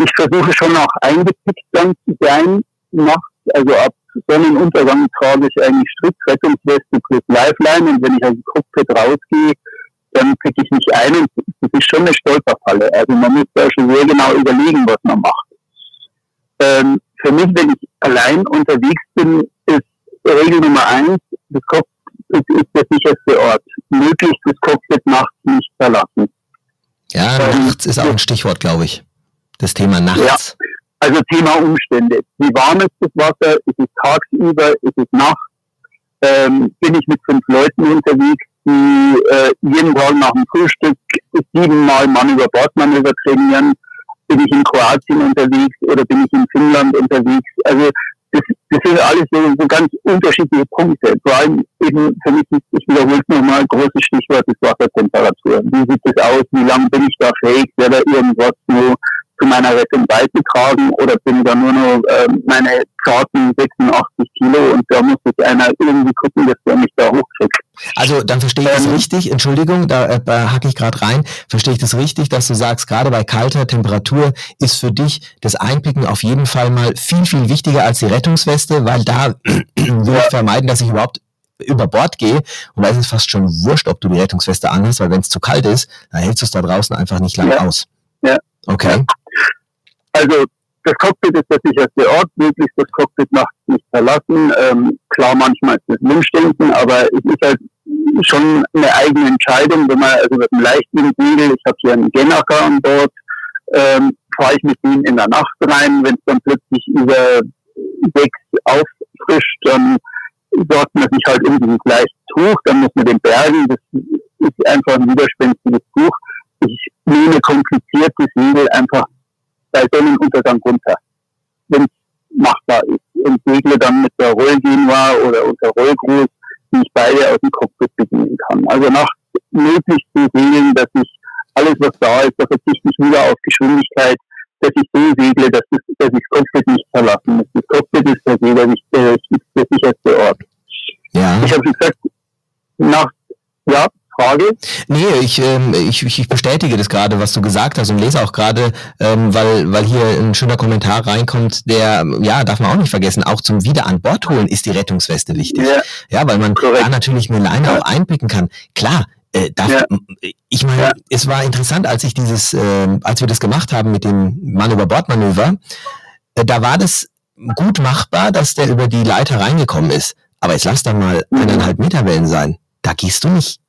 ich versuche schon auch eingepickt dann zu sein nachts. Also ab Sonnenuntergang trage ich eigentlich Strickrettungsweste plus Lifeline und wenn ich aus dem Cockpit rausgehe, dann pick ich mich ein und das ist schon eine Stolperfalle. Also man muss da schon sehr genau überlegen, was man macht. Ähm, für mich, wenn ich allein unterwegs bin, ist Regel Nummer eins, das Cockpit ist der sicherste Ort. Möglichst das Cockpit nachts nicht verlassen. Ja, nachts ist auch ein Stichwort, glaube ich. Das Thema nachts. Also Thema Umstände. Wie warm ist das Wasser? Ist es tagsüber? Ist es nachts? Ähm, bin ich mit fünf Leuten unterwegs, die äh, jeden Tag nach dem Frühstück siebenmal Mann über Bordmanöver trainieren? Bin ich in Kroatien unterwegs oder bin ich in Finnland unterwegs? Also das, das sind alles so, so ganz unterschiedliche Punkte. Vor allem eben für mich ist, ich wiederhole nochmal, großes Stichwort ist Wassertemperatur. Wie sieht es aus? Wie lange bin ich da fähig? Wer da irgendwas zu meiner Rettung beizutragen oder bin da nur noch äh, meine zarten 86 Kilo und da muss jetzt einer irgendwie gucken, dass der mich da hochkriegt. Also dann verstehe ich ähm, das richtig, Entschuldigung, da, äh, hacke ich gerade rein, verstehe ich das richtig, dass du sagst, gerade bei kalter Temperatur ist für dich das Einpicken auf jeden Fall mal viel, viel wichtiger als die Rettungsweste, weil da will ich vermeiden, dass ich überhaupt über Bord gehe und da ist es fast schon wurscht, ob du die Rettungsweste anhast, weil wenn es zu kalt ist, dann hältst du es da draußen einfach nicht lang ja. aus. Ja. Okay. Also das Cockpit ist der sicherste Ort, möglichst das Cockpit nachts nicht verlassen. Ähm, klar, manchmal ist es Wunschdenken, aber es ist halt schon eine eigene Entscheidung, wenn man also mit einem leichten Segel, ich habe hier einen Genaker an Bord, ähm, fahre ich mit ihm in der Nacht rein, wenn es dann plötzlich über sechs auffrischt, dann sorgt man sich halt um dieses leichte Tuch, dann muss man den bergen, das ist einfach ein widerspenstiges Tuch. Ich nehme komplizierte Segel einfach bei Sonnenuntergang runter, wenn es machbar ist. Und segle dann mit der Rollgenua oder unter Rollgruß, die ich beide aus dem Cockpit bedienen kann. Also nachts möglichst zu segeln, dass ich alles, was da ist, da verzichte ich wieder auf Geschwindigkeit, dass ich so segle, dass, das, dass ich das Cockpit nicht verlassen muss. Das Cockpit ist per se der, der, der sicherste Ort. Ja. Ich habe gesagt, nachts, ja, Frage? Nee, ich, ähm, ich, ich bestätige das gerade, was du gesagt hast und lese auch gerade, ähm, weil, weil hier ein schöner Kommentar reinkommt, der, ja, darf man auch nicht vergessen, auch zum Wieder an Bord holen ist die Rettungsweste wichtig. Ja, ja weil man Korrekt. da natürlich eine Leine ja. auch einpicken kann. Klar, äh, darf, ja. ich meine, ja. es war interessant, als ich dieses, äh, als wir das gemacht haben mit dem Mann über Bordmanöver, äh, da war das gut machbar, dass der über die Leiter reingekommen ist. Aber jetzt lass da mal mhm. eineinhalb Meter Wellen sein. Da gehst du nicht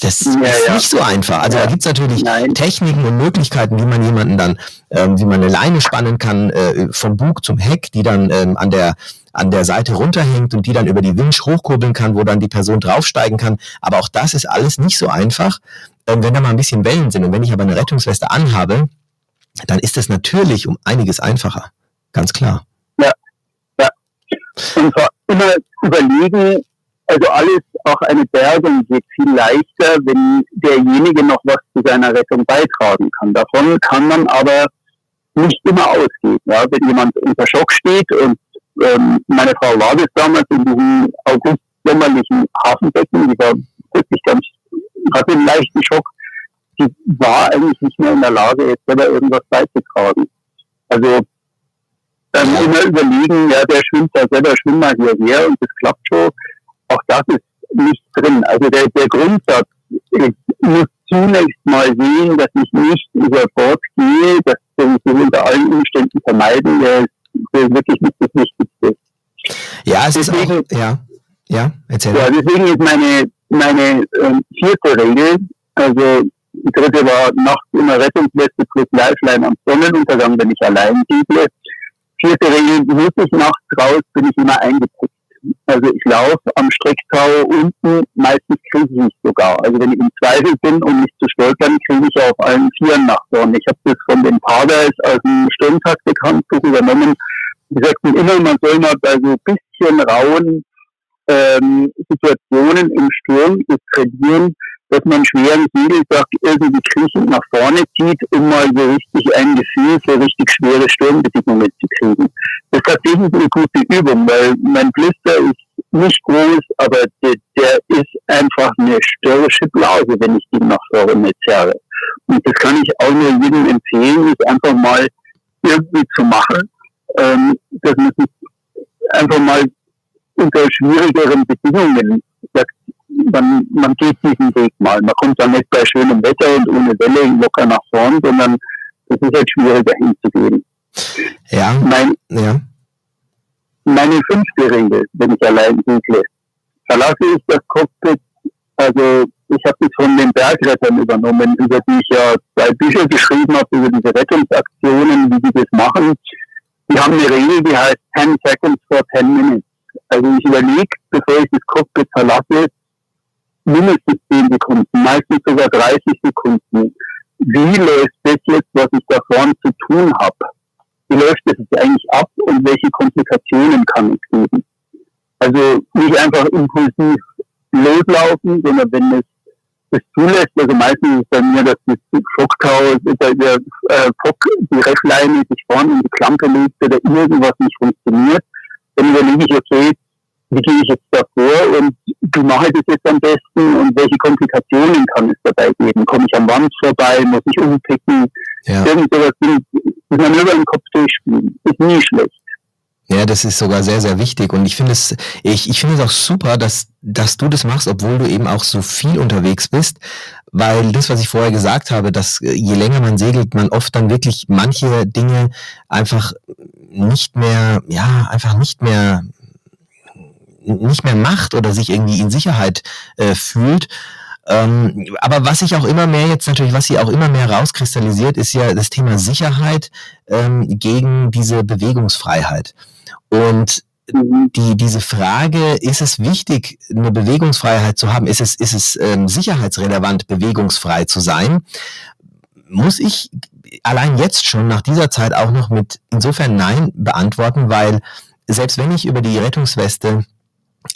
das ja, ist ja. nicht so einfach. Also ja. da gibt's natürlich Nein. Techniken und Möglichkeiten, wie man jemanden dann, ähm, wie man eine Leine spannen kann, äh, vom Bug zum Heck, die dann ähm, an der an der Seite runterhängt und die dann über die Winch hochkurbeln kann, wo dann die Person draufsteigen kann. Aber auch das ist alles nicht so einfach, ähm, wenn da mal ein bisschen Wellen sind. Und wenn ich aber eine Rettungsweste anhabe, dann ist das natürlich um einiges einfacher. Ganz klar. Ja, ja. Und zwar immer überlegen, also alles, auch eine Bergung geht viel leichter, wenn derjenige noch was zu seiner Rettung beitragen kann. Davon kann man aber nicht immer ausgehen. Ja? Wenn jemand unter Schock steht und ähm, meine Frau war das damals in diesem august-sommerlichen Hafenbecken, die war wirklich ganz, hatte einen leichten Schock, die war eigentlich nicht mehr in der Lage, jetzt selber irgendwas beizutragen. Also ähm, immer überlegen, ja, der schwimmt da selber, schwimmt mal hierher und das klappt schon das ist nicht drin. Also der, der Grundsatz, ich muss zunächst mal sehen, dass ich nicht über Bord gehe, das will ich unter allen Umständen vermeiden, der ist wirklich nicht das Wichtigste. Ja, es deswegen, ist auch, ja, ja, erzähl. Ja, deswegen ist meine, meine ähm, vierte Regel, also die dritte war nachts immer Rettungsweste plus Lifeline am Sonnenuntergang, wenn ich allein segle. Vierte Regel, muss ich nachts raus, bin ich immer eingepackt. Also ich laufe am Strecktau unten, meistens kriege ich mich sogar. Also wenn ich im Zweifel bin und nicht zu stolpern, kriege ich auf allen Vieren nach vorne. Ich habe das von den Paders aus dem Sturmtaktikhandbuch übernommen. Die sagten immer, man soll mal bei so ein bisschen rauen ähm, Situationen im Sturm das trainieren, dass man schweren Segelsack irgendwie kriechend nach vorne zieht, um mal so richtig ein Gefühl für richtig schwere Sturmbedingungen zu kriegen. Das ist tatsächlich eine gute Übung, weil mein Blister ist nicht groß, aber der, der ist einfach eine störrische Blase, wenn ich den nach vorne zerre. Und das kann ich auch nur jedem empfehlen, das einfach mal irgendwie zu machen, ähm, dass man sich einfach mal unter schwierigeren Bedingungen man, man geht diesen Weg mal. Man kommt dann nicht bei schönem Wetter und ohne Welle locker nach vorn, sondern das ist halt schwieriger hinzugehen. Ja. Mein, ja. Meine fünfte Regel, wenn ich allein segle, verlasse ich das Cockpit, also Ich habe das von den Bergrettern übernommen, über die ich ja zwei Bücher geschrieben habe, über diese Rettungsaktionen, wie die das machen. Die haben eine Regel, die heißt 10 Seconds for 10 Minutes. Also ich überlege, bevor ich das Cockpit verlasse, mindestens 10 Sekunden, meistens sogar 30 Sekunden. Wie läuft das jetzt, was ich da vorne zu tun habe? Wie läuft das jetzt eigentlich ab und welche Komplikationen kann es geben? Also nicht einfach impulsiv loslaufen, sondern wenn es das zulässt, also meistens ist es bei mir, dass das Schocktau, der, der äh, Fock, die Reffleine sich vorne in die Klampe legt oder irgendwas nicht funktioniert, dann überlege ich, okay, wie gehe ich jetzt davor und wie mache ich das jetzt am besten und welche Komplikationen kann es dabei geben? Komme ich am Wand vorbei, muss ich umpicken? Ja. Irgend sowas, das man über den Kopf durchspielen, ist nie schlecht. Ja, das ist sogar sehr, sehr wichtig. Und ich finde es, ich, ich finde es auch super, dass, dass du das machst, obwohl du eben auch so viel unterwegs bist. Weil das, was ich vorher gesagt habe, dass äh, je länger man segelt, man oft dann wirklich manche Dinge einfach nicht mehr, ja, einfach nicht mehr, nicht mehr macht oder sich irgendwie in Sicherheit äh, fühlt. Ähm, aber was sich auch immer mehr jetzt natürlich, was sie auch immer mehr rauskristallisiert, ist ja das Thema Sicherheit ähm, gegen diese Bewegungsfreiheit. Und die, diese Frage, ist es wichtig, eine Bewegungsfreiheit zu haben? Ist es, ist es ähm, sicherheitsrelevant, bewegungsfrei zu sein? Muss ich allein jetzt schon nach dieser Zeit auch noch mit insofern Nein beantworten, weil selbst wenn ich über die Rettungsweste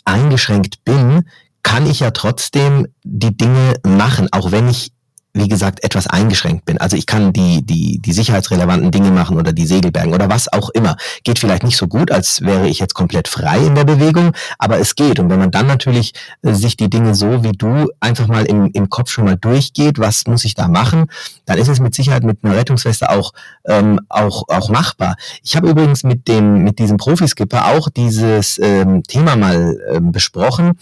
eingeschränkt bin, kann ich ja trotzdem die Dinge machen, auch wenn ich wie gesagt, etwas eingeschränkt bin. Also ich kann die, die, die sicherheitsrelevanten Dinge machen oder die Segelbergen oder was auch immer. Geht vielleicht nicht so gut, als wäre ich jetzt komplett frei in der Bewegung, aber es geht. Und wenn man dann natürlich äh, sich die Dinge so wie du einfach mal im, im Kopf schon mal durchgeht, was muss ich da machen, dann ist es mit Sicherheit mit einer Rettungsweste auch, ähm, auch, auch machbar. Ich habe übrigens mit dem, mit diesem Profiskipper auch dieses ähm, Thema mal ähm, besprochen.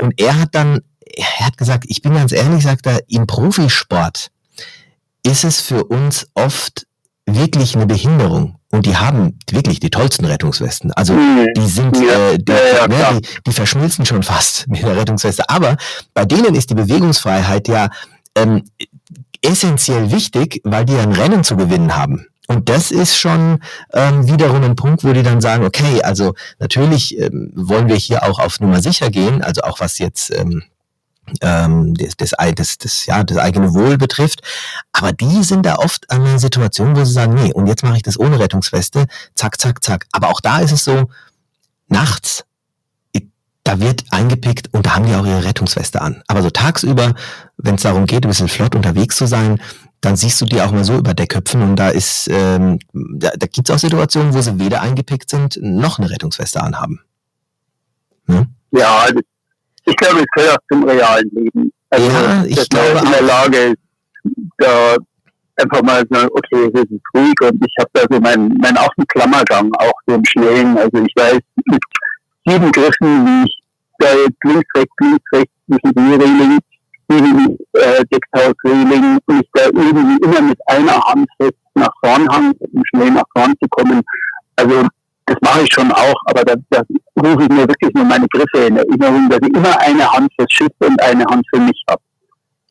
Und er hat dann er hat gesagt, ich bin ganz ehrlich, sagt er, im Profisport ist es für uns oft wirklich eine Behinderung. Und die haben wirklich die tollsten Rettungswesten. Also mhm. die sind, ja, äh, die, ja, ja, die, die, verschmilzen schon fast mit der Rettungsweste. Aber bei denen ist die Bewegungsfreiheit ja ähm, essentiell wichtig, weil die ein Rennen zu gewinnen haben. Und das ist schon ähm, wiederum ein Punkt, wo die dann sagen, okay, also natürlich ähm, wollen wir hier auch auf Nummer sicher gehen, also auch was jetzt ähm, ähm, das, das, das, das, ja, das eigene Wohl betrifft. Aber die sind da oft an einer Situation, wo sie sagen, nee, und jetzt mache ich das ohne Rettungsweste, zack, zack, zack. Aber auch da ist es so, nachts, da wird eingepickt und da haben die auch ihre Rettungsweste an. Aber so tagsüber, wenn es darum geht, ein bisschen flott unterwegs zu sein, dann siehst du die auch mal so über Deckköpfen und da ist, ähm, da, da gibt es auch Situationen, wo sie weder eingepickt sind, noch eine Rettungsweste anhaben. Ne? Ja, das ich glaube, es gehört zum realen Leben. Also, ja, ich glaube in der Lage ist, da einfach mal sagen, okay, es ist ruhig und ich habe da so meinen mein Außenklammergang auch so im Schnellen. Also ich weiß mit sieben Griffen, wie ich da jetzt links, rechts, links, rechts zwischen die Reling, sieben äh, Deckhausreling und ich da irgendwie immer mit einer Hand fest nach vorn haben, um schnell nach vorn zu kommen. Also das mache ich schon auch, aber da, da rufe ich mir wirklich nur meine Griffe in Erinnerung, dass ich immer eine Hand fürs Schiff und eine Hand für mich habe,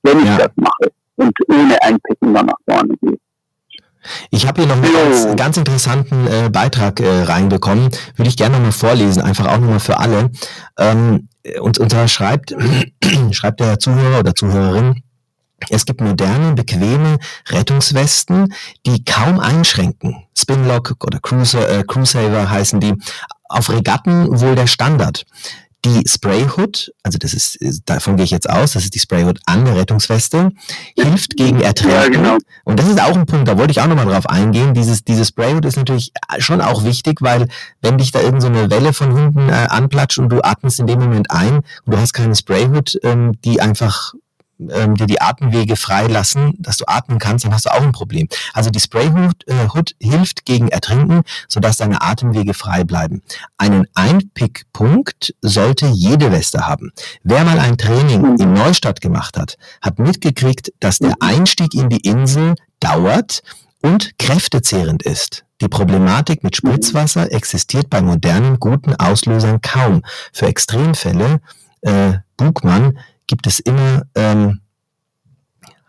wenn ich ja. das mache und ohne Einpicken dann nach vorne gehe. Ich habe hier noch einen ganz, interessanten äh, Beitrag äh, reinbekommen, würde ich gerne nochmal vorlesen, einfach auch nochmal für alle. Ähm, und, und da schreibt, schreibt der Zuhörer oder Zuhörerin, es gibt moderne, bequeme Rettungswesten, die kaum einschränken. Spinlock oder Cruiser, äh, Crusaver heißen die. Auf Regatten wohl der Standard. Die Sprayhood, also das ist, davon gehe ich jetzt aus, das ist die Sprayhood an der Rettungsweste, hilft gegen Ertrinken. Ja, genau. Und das ist auch ein Punkt, da wollte ich auch nochmal drauf eingehen. Dieses, diese Sprayhood ist natürlich schon auch wichtig, weil wenn dich da irgendeine so Welle von hinten äh, anplatscht und du atmest in dem Moment ein und du hast keine Sprayhood, ähm, die einfach ähm, dir die Atemwege freilassen, dass du atmen kannst, dann hast du auch ein Problem. Also die Sprayhood äh, Hood hilft gegen Ertrinken, sodass deine Atemwege frei bleiben. Einen Einpickpunkt sollte jede Weste haben. Wer mal ein Training in Neustadt gemacht hat, hat mitgekriegt, dass der Einstieg in die Insel dauert und kräftezehrend ist. Die Problematik mit Spritzwasser existiert bei modernen, guten Auslösern kaum. Für Extremfälle, äh, Bugmann, gibt es immer ähm,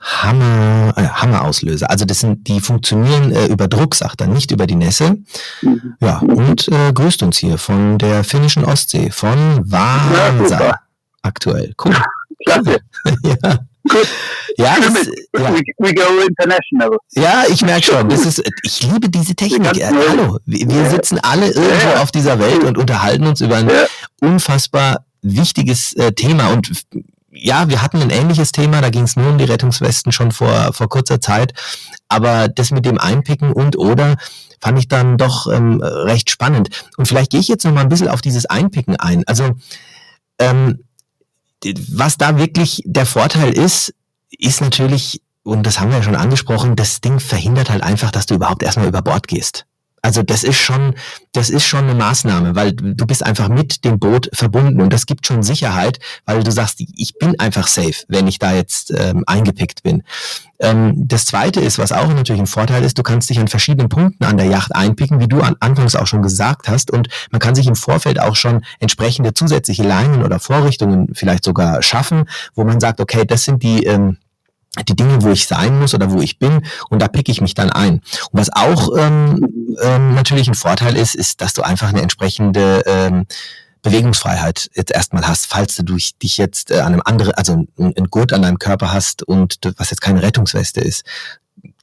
Hammer, äh, Hammerauslöser. Also das sind, die funktionieren äh, über Druck, sagt er, nicht über die Nässe. Mhm. Ja, und äh, grüßt uns hier von der finnischen Ostsee, von Vasa ja, aktuell. Cool. Klasse. ja. Gut. Ja, das, ja. We, go international. Ja, ich merke schon. Das ist, ich liebe diese Technik. Ja, hallo, wir, wir sitzen alle irgendwo ja. auf dieser Welt und unterhalten uns über ein unfassbar wichtiges äh, Thema. Und ja, wir hatten ein ähnliches Thema, da ging es nur um die Rettungswesten schon vor, vor kurzer Zeit. Aber das mit dem Einpicken und oder fand ich dann doch ähm, recht spannend. Und vielleicht gehe ich jetzt noch mal ein bisschen auf dieses Einpicken ein. Also ähm, was da wirklich der Vorteil ist, ist natürlich, und das haben wir ja schon angesprochen, das Ding verhindert halt einfach, dass du überhaupt erstmal über Bord gehst. Also das ist schon, das ist schon eine Maßnahme, weil du bist einfach mit dem Boot verbunden und das gibt schon Sicherheit, weil du sagst, ich bin einfach safe, wenn ich da jetzt ähm, eingepickt bin. Ähm, das Zweite ist, was auch natürlich ein Vorteil ist, du kannst dich an verschiedenen Punkten an der Yacht einpicken, wie du an, anfangs auch schon gesagt hast, und man kann sich im Vorfeld auch schon entsprechende zusätzliche Leinen oder Vorrichtungen vielleicht sogar schaffen, wo man sagt, okay, das sind die ähm, die Dinge, wo ich sein muss oder wo ich bin und da picke ich mich dann ein. Und was auch ähm, ähm, natürlich ein Vorteil ist, ist, dass du einfach eine entsprechende ähm, Bewegungsfreiheit jetzt erstmal hast, falls du dich jetzt äh, an einem anderen, also ein, ein Gurt an deinem Körper hast und was jetzt keine Rettungsweste ist.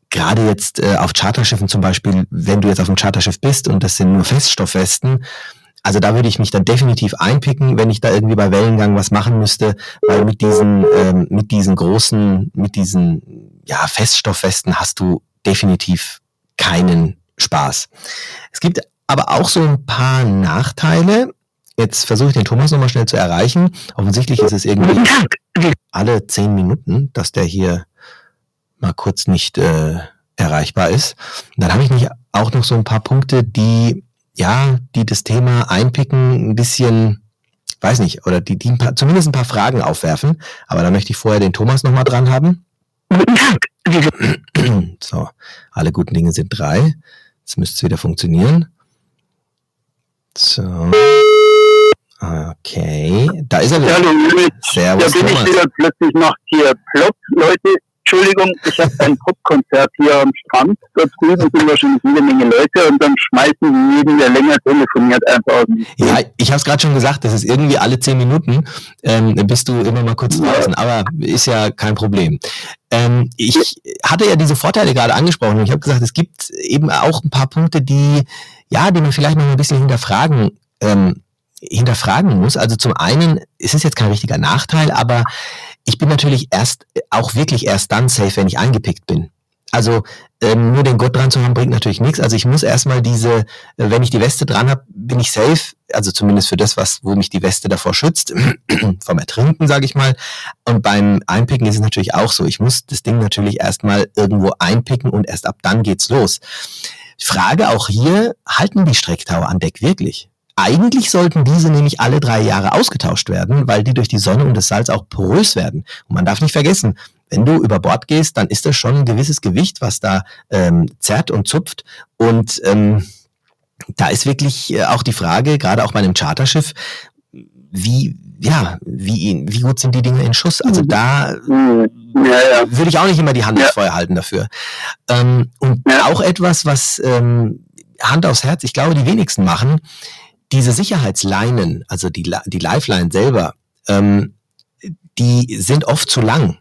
Gerade jetzt äh, auf Charterschiffen zum Beispiel, wenn du jetzt auf einem Charterschiff bist und das sind nur Feststoffwesten, also da würde ich mich dann definitiv einpicken, wenn ich da irgendwie bei Wellengang was machen müsste, weil mit diesen, ähm, mit diesen großen, mit diesen ja, Feststoffwesten hast du definitiv keinen Spaß. Es gibt aber auch so ein paar Nachteile. Jetzt versuche ich den Thomas nochmal schnell zu erreichen. Offensichtlich ist es irgendwie alle zehn Minuten, dass der hier mal kurz nicht äh, erreichbar ist. Und dann habe ich mich auch noch so ein paar Punkte, die ja, die das Thema einpicken, ein bisschen, weiß nicht, oder die, die ein paar, zumindest ein paar Fragen aufwerfen. Aber da möchte ich vorher den Thomas nochmal dran haben. So, alle guten Dinge sind drei. Jetzt müsste es wieder funktionieren. So. Okay, da ist er wieder. Hallo, Servus, da bin Thomas. ich wieder plötzlich macht hier Plop. Leute, Entschuldigung, ich habe ein Popkonzert hier am Strand. Dort drüben sind wahrscheinlich jede Menge Leute und dann schmeißen die jeden, der länger telefoniert, einfach aus dem Ja, ich habe es gerade schon gesagt, das ist irgendwie alle zehn Minuten, ähm, bist du immer mal kurz draußen, ja. aber ist ja kein Problem. Ähm, ich hatte ja diese Vorteile gerade angesprochen und ich habe gesagt, es gibt eben auch ein paar Punkte, die, ja, die man vielleicht noch ein bisschen hinterfragen ähm, hinterfragen muss. Also zum einen, es ist jetzt kein richtiger Nachteil, aber ich bin natürlich erst, auch wirklich erst dann safe, wenn ich eingepickt bin. Also ähm, nur den Gurt dran zu haben, bringt natürlich nichts. Also ich muss erstmal diese, äh, wenn ich die Weste dran habe, bin ich safe. Also zumindest für das, was, wo mich die Weste davor schützt, vom Ertrinken, sage ich mal. Und beim Einpicken ist es natürlich auch so. Ich muss das Ding natürlich erstmal irgendwo einpicken und erst ab dann geht's los. Frage auch hier, halten die Strecktauer an Deck wirklich? Eigentlich sollten diese nämlich alle drei Jahre ausgetauscht werden, weil die durch die Sonne und das Salz auch porös werden. Und man darf nicht vergessen, wenn du über Bord gehst, dann ist das schon ein gewisses Gewicht, was da ähm, zerrt und zupft. Und ähm, da ist wirklich äh, auch die Frage, gerade auch bei einem Charterschiff, wie, ja, wie, wie gut sind die Dinge in Schuss? Also da ja, ja. würde ich auch nicht immer die Hand ja. ins Feuer halten dafür. Ähm, und auch etwas, was ähm, Hand aufs Herz, ich glaube, die wenigsten machen, diese Sicherheitsleinen, also die, die Lifeline selber, ähm, die sind oft zu lang.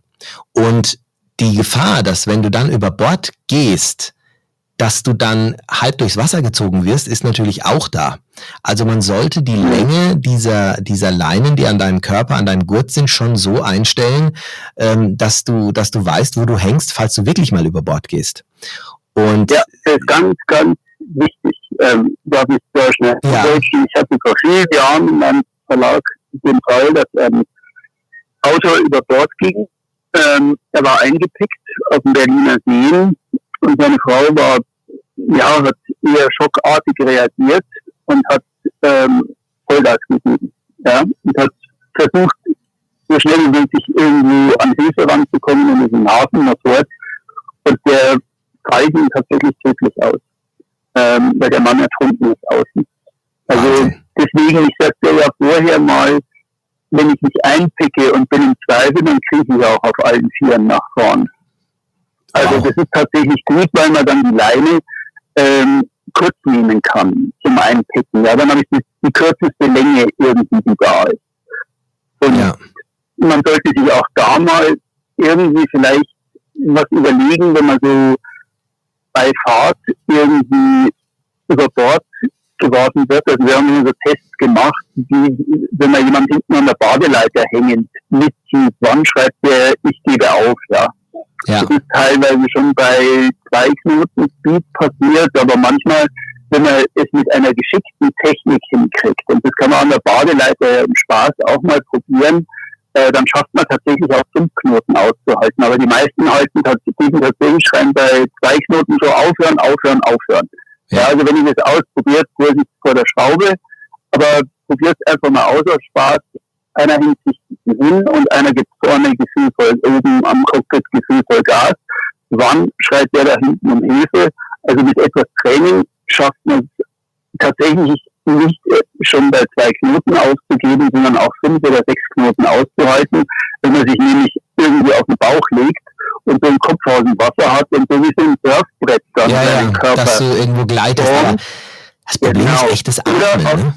Und die Gefahr, dass wenn du dann über Bord gehst, dass du dann halb durchs Wasser gezogen wirst, ist natürlich auch da. Also man sollte die Länge dieser, dieser Leinen, die an deinem Körper, an deinem Gurt sind, schon so einstellen, ähm, dass du, dass du weißt, wo du hängst, falls du wirklich mal über Bord gehst. Und ja, ist ganz, ganz wichtig, ähm, darf ich sehr schnell ja. Ich hatte vor vielen Jahren in meinem Verlag den Fall, dass ein Auto über Bord ging. Ähm, er war eingepickt auf dem Berliner Seen und seine Frau war, ja, hat eher schockartig reagiert und hat ähm, Vollgas gegeben. Ja, und hat versucht, so schnell wie möglich irgendwo an Hilfe ranzukommen in diesen Hafen nach dort. Und der Fall ging tatsächlich tödlich aus ähm, weil der Mann ertrunken ist außen. Also deswegen, ich sagte ja vorher mal, wenn ich mich einpicke und bin im Zweifel, dann kriege ich auch auf allen Vieren nach vorn. Also wow. das ist tatsächlich gut, weil man dann die Leine ähm, kurz nehmen kann zum Einpicken. Ja, dann habe ich die, die kürzeste Länge irgendwie, die da ist. Und ja. man sollte sich auch da mal irgendwie vielleicht was überlegen, wenn man so bei Fahrt irgendwie über Bord geworfen wird. Also wir haben so Tests gemacht, die, wenn man jemand hinten an der Badeleiter hängend mitzieht, wann schreibt der, ich gebe auf, ja. ja. Das ist teilweise schon bei zwei Knoten Speed passiert, aber manchmal, wenn man es mit einer geschickten Technik hinkriegt, und das kann man an der Badeleiter im Spaß auch mal probieren, äh, dann schafft man tatsächlich auch fünf Knoten auszuhalten. Aber die meisten halten tatsächlich schreiben bei zwei Knoten so aufhören, aufhören, aufhören. Ja, also wenn ich das ausprobiert, Vorsicht vor der Schraube, aber probiert es einfach mal aus aus Spaß. Einer hängt sich hin und einer gibt vorne gefühlvoll, oben am Cockpit gefühlvoll Gas. Wann schreit der da hinten um Hilfe? Also mit etwas Training schafft man es tatsächlich nicht schon bei zwei Knoten auszugeben, sondern auch fünf oder sechs Knoten auszuhalten, wenn man sich nämlich irgendwie auf den Bauch legt und so einen Kopf aus dem Wasser hat und so wie so ein Surfbrett dann ja, ja, Körper. Dass du irgendwo gleitest. das Problem genau. ist echt das Atmen. ne?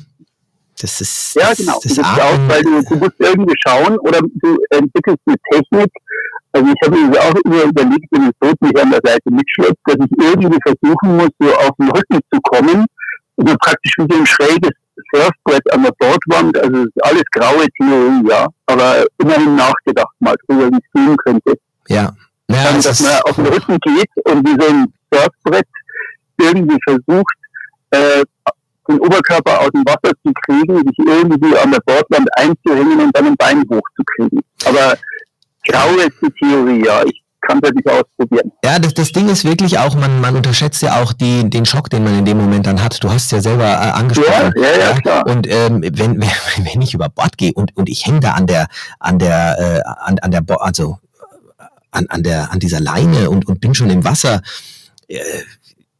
Das ist, ja, genau. Das, das auch, weil du, du musst irgendwie schauen oder du entwickelst eine Technik. Also ich habe mir auch immer überlegt, wenn das Boot mich an der Seite mitschleppt, dass ich irgendwie versuchen muss, so auf den Rücken zu kommen. Also praktisch wie so ein schräges Surfbrett an der Bordwand. Also alles graue Theorie, ja. Aber immerhin nachgedacht mal drüber, wie es gehen könnte. Ja, ja, dann, dass man auf den Rücken geht und wie so ein Surfbrett irgendwie versucht, äh, den Oberkörper aus dem Wasser zu kriegen, sich irgendwie an der Bordwand einzuhängen und dann ein Bein hochzukriegen. Aber grau ist die Theorie, ja. Ich kann ja nicht ausprobieren. Ja, das, das Ding ist wirklich auch, man, man unterschätzt ja auch die, den Schock, den man in dem Moment dann hat. Du hast es ja selber äh, angesprochen. Ja, ja, ja, klar. Und ähm, wenn, wenn ich über Bord gehe und, und ich hänge da an der, an der, äh, an, an der, Bo also an, an, der, an dieser Leine und, und bin schon im Wasser. Äh,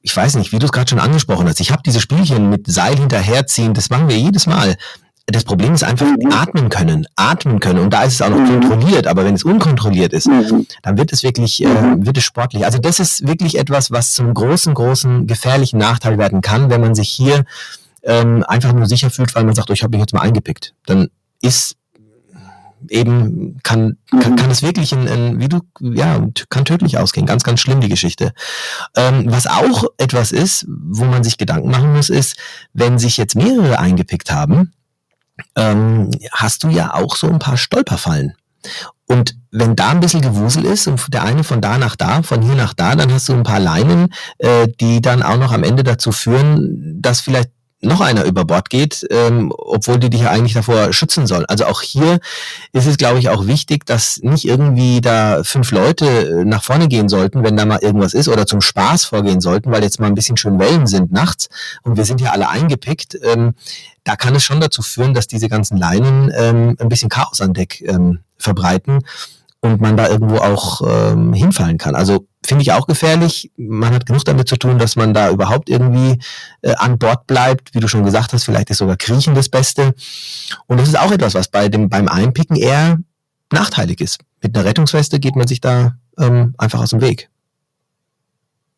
ich weiß nicht, wie du es gerade schon angesprochen hast. Ich habe diese Spielchen mit Seil hinterherziehen, das machen wir jedes Mal. Das Problem ist einfach mhm. atmen können, atmen können. Und da ist es auch noch mhm. kontrolliert. Aber wenn es unkontrolliert ist, mhm. dann wird es wirklich, äh, wird es sportlich. Also das ist wirklich etwas, was zum großen, großen, gefährlichen Nachteil werden kann, wenn man sich hier ähm, einfach nur sicher fühlt, weil man sagt, oh, ich habe mich jetzt mal eingepickt. Dann ist eben kann, kann, kann es wirklich in, in, wie du, ja, kann tödlich ausgehen. Ganz, ganz schlimm die Geschichte. Ähm, was auch etwas ist, wo man sich Gedanken machen muss, ist, wenn sich jetzt mehrere eingepickt haben, ähm, hast du ja auch so ein paar Stolperfallen. Und wenn da ein bisschen Gewusel ist und der eine von da nach da, von hier nach da, dann hast du ein paar Leinen, äh, die dann auch noch am Ende dazu führen, dass vielleicht noch einer über Bord geht, ähm, obwohl die dich ja eigentlich davor schützen sollen. Also auch hier ist es, glaube ich, auch wichtig, dass nicht irgendwie da fünf Leute äh, nach vorne gehen sollten, wenn da mal irgendwas ist, oder zum Spaß vorgehen sollten, weil jetzt mal ein bisschen schön Wellen sind nachts und wir sind ja alle eingepickt. Ähm, da kann es schon dazu führen, dass diese ganzen Leinen ähm, ein bisschen Chaos an Deck ähm, verbreiten und man da irgendwo auch ähm, hinfallen kann. Also finde ich auch gefährlich. Man hat genug damit zu tun, dass man da überhaupt irgendwie äh, an Bord bleibt. Wie du schon gesagt hast, vielleicht ist sogar Kriechen das Beste. Und das ist auch etwas, was bei dem beim Einpicken eher nachteilig ist. Mit einer Rettungsweste geht man sich da ähm, einfach aus dem Weg.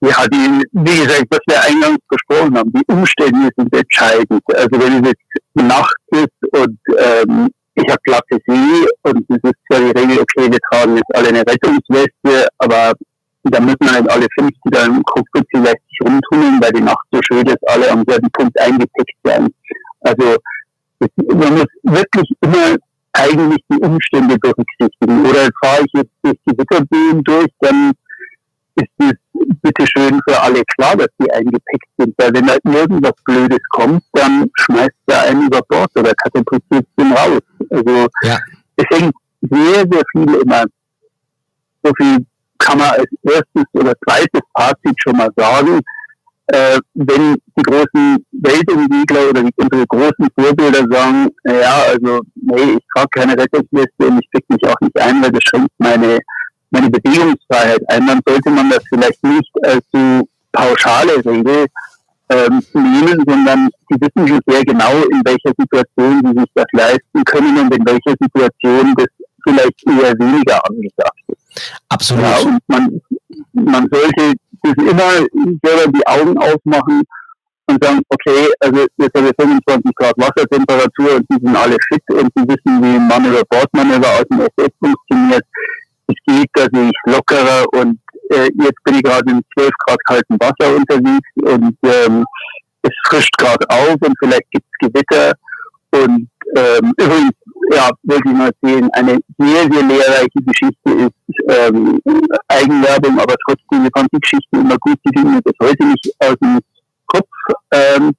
Ja, die, wie gesagt, was wir eingangs besprochen haben, die Umstände sind entscheidend. Also wenn es jetzt Nacht ist und ähm, ich habe glatte See und es ist zwar die Regel, okay, wir tragen jetzt alle eine Rettungsweste, aber da müssen halt alle fünf, die im Cockpit vielleicht sich rumtunneln, weil die Nacht so schön ist, alle am selben Punkt eingepickt werden. Also man muss wirklich immer eigentlich die Umstände berücksichtigen. Oder fahre ich jetzt durch die Witterböen durch, dann ist es bitteschön für alle klar, dass die eingepickt sind. Weil wenn da irgendwas Blödes kommt, dann schmeißt der einen über Bord oder katapultiert den raus. Also ja. es hängt sehr, sehr viel immer. So viel kann man als erstes oder zweites Fazit schon mal sagen. Äh, wenn die großen Weltumwiegler oder die, unsere großen Vorbilder sagen, ja, also, nee, ich trage keine Rettungsliste und ich pick mich auch nicht ein, weil das schränkt meine meine Bewegungsfreiheit ein, dann sollte man das vielleicht nicht als so pauschale Regel ähm, nehmen, sondern die wissen schon sehr genau, in welcher Situation sie sich das leisten können und in welcher Situation das vielleicht eher weniger angesagt ist. Absolut. Ja, und man, man sollte sich immer selber die Augen aufmachen und sagen, okay, also jetzt haben wir 25 Grad Wassertemperatur und die sind alle fit und sie wissen, wie Mann oder Bordmanöver aus dem SS funktioniert. Geht, dass ich lockerer und äh, jetzt bin ich gerade in 12 Grad kaltem Wasser unterwegs und ähm, es frischt gerade auf und vielleicht gibt es Gewitter. Und ähm, übrigens, ja, wollte ich mal sehen, eine sehr, sehr lehrreiche Geschichte ist ähm, Eigenwerbung, aber trotzdem, ich fand die Geschichte immer gut, die ging mir bis heute nicht aus dem Kopf. Ähm,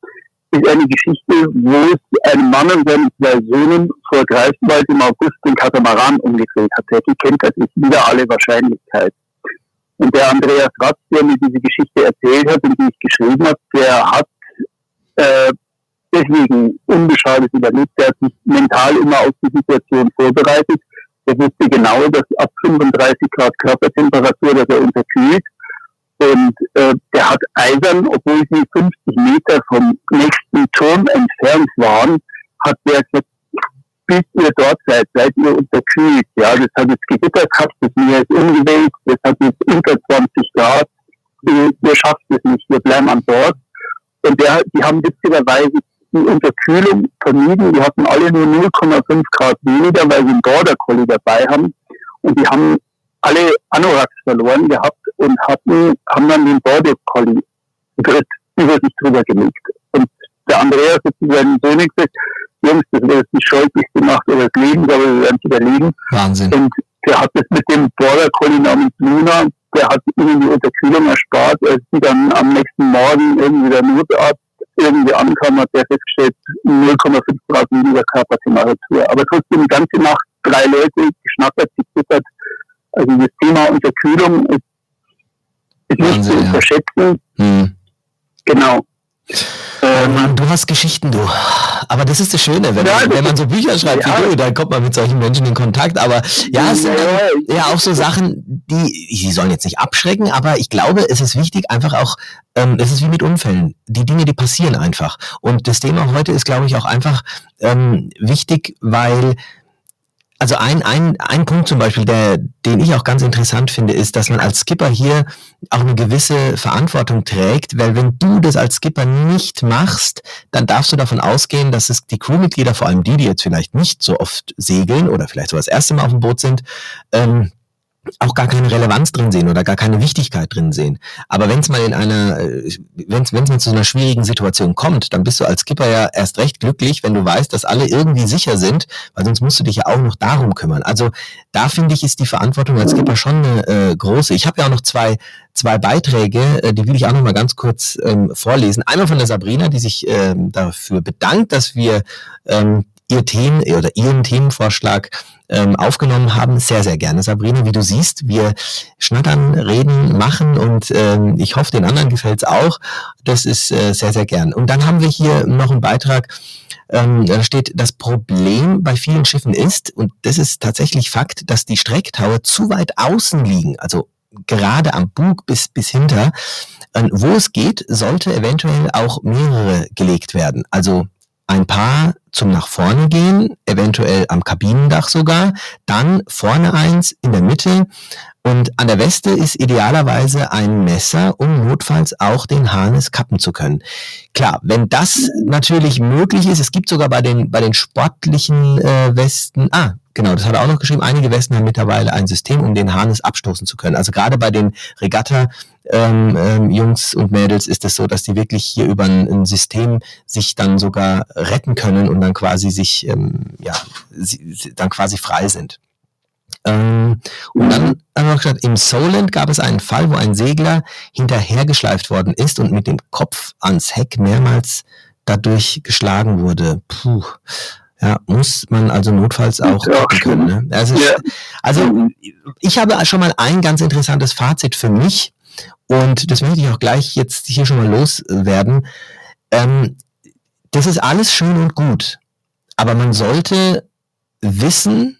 ist eine Geschichte, wo es ein Mann und seine zwei Söhnen vor Greifswald im August den Katamaran umgedreht hat. Die kennt das ist wieder alle Wahrscheinlichkeit. Und der Andreas Ratz, der mir diese Geschichte erzählt hat und die ich geschrieben habe, der hat äh, deswegen unbeschadet überlebt. Der hat sich mental immer auf die Situation vorbereitet. Er wusste genau, dass ab 35 Grad Körpertemperatur, dass er unterkühlt. Und äh, der hat eisern, obwohl sie 50 Meter vom nächsten Turm entfernt waren, hat der gesagt, bis ihr dort seid, seid ihr unterkühlt. Ja, das hat jetzt gewittert gehabt, das Meer ist umgewählt, das hat jetzt unter 20 Grad. Ihr schafft es nicht, wir bleiben an Bord. Und der, die haben witzigerweise die Unterkühlung vermieden. Die hatten alle nur 0,5 Grad weniger, weil sie einen Border Collie dabei haben. Und die haben alle Anoraks verloren gehabt und hatten, haben dann den Border Collie über sich drüber gelegt. Der Andreas hat zu seinen Söhnen gesagt, Jungs, das wäre jetzt die scheußlichste Nacht eures Lebens, aber wir werden es überlegen. Wahnsinn. Und der hat das mit dem Border Collie namens Luna, der hat ihnen die Unterkühlung erspart, als die dann am nächsten Morgen irgendwie der Notarzt irgendwie ankam, hat der festgestellt, 0,5 Grad weniger Körpertemperatur. Aber trotzdem die ganze Nacht drei Leute geschnattert, gezittert. Also das Thema Unterkühlung ist, ist nicht zu unterschätzen. Ja. Hm. Genau. Mann, du hast Geschichten, du. Aber das ist das Schöne, wenn, ja, man, wenn man so Bücher schreibt ja. wie du, dann kommt man mit solchen Menschen in Kontakt. Aber ja, es sind dann, ja auch so Sachen, die, sie sollen jetzt nicht abschrecken, aber ich glaube, es ist wichtig, einfach auch, ähm, es ist wie mit Unfällen. Die Dinge, die passieren einfach. Und das Thema heute ist, glaube ich, auch einfach ähm, wichtig, weil also ein, ein, ein Punkt zum Beispiel, der, den ich auch ganz interessant finde, ist, dass man als Skipper hier auch eine gewisse Verantwortung trägt, weil wenn du das als Skipper nicht machst, dann darfst du davon ausgehen, dass es die Crewmitglieder, vor allem die, die jetzt vielleicht nicht so oft segeln oder vielleicht so das erste Mal auf dem Boot sind, ähm, auch gar keine Relevanz drin sehen oder gar keine Wichtigkeit drin sehen. Aber wenn es mal in einer, wenn es mal zu einer schwierigen Situation kommt, dann bist du als Skipper ja erst recht glücklich, wenn du weißt, dass alle irgendwie sicher sind, weil sonst musst du dich ja auch noch darum kümmern. Also da finde ich, ist die Verantwortung als Skipper schon eine äh, große. Ich habe ja auch noch zwei, zwei Beiträge, äh, die will ich auch noch mal ganz kurz ähm, vorlesen. Einmal von der Sabrina, die sich ähm, dafür bedankt, dass wir ähm, ihr Themen oder ihren Themenvorschlag ähm, aufgenommen haben. Sehr, sehr gerne, Sabrina. Wie du siehst, wir schnattern, reden, machen und ähm, ich hoffe, den anderen gefällt es auch. Das ist äh, sehr, sehr gern. Und dann haben wir hier noch einen Beitrag, ähm, da steht, das Problem bei vielen Schiffen ist, und das ist tatsächlich Fakt, dass die Strecktaue zu weit außen liegen, also gerade am Bug bis, bis hinter. Ähm, wo es geht, sollte eventuell auch mehrere gelegt werden. Also ein paar zum nach vorne gehen, eventuell am Kabinendach sogar, dann vorne eins in der Mitte und an der Weste ist idealerweise ein Messer, um notfalls auch den Harnes kappen zu können. Klar, wenn das natürlich möglich ist, es gibt sogar bei den bei den sportlichen äh, Westen, ah, Genau, das hat er auch noch geschrieben. Einige Westen haben mittlerweile ein System, um den Harnes abstoßen zu können. Also gerade bei den Regatta ähm, ähm, Jungs und Mädels ist es so, dass die wirklich hier über ein, ein, System sich dann sogar retten können und dann quasi sich, ähm, ja, sie, sie dann quasi frei sind. Ähm, und dann haben wir gesagt, im Solent gab es einen Fall, wo ein Segler hinterhergeschleift worden ist und mit dem Kopf ans Heck mehrmals dadurch geschlagen wurde. Puh. Ja, muss man also notfalls auch ja, können. Ne? Also, ja. also ich habe schon mal ein ganz interessantes Fazit für mich und das möchte ich auch gleich jetzt hier schon mal loswerden. Ähm, das ist alles schön und gut, aber man sollte wissen,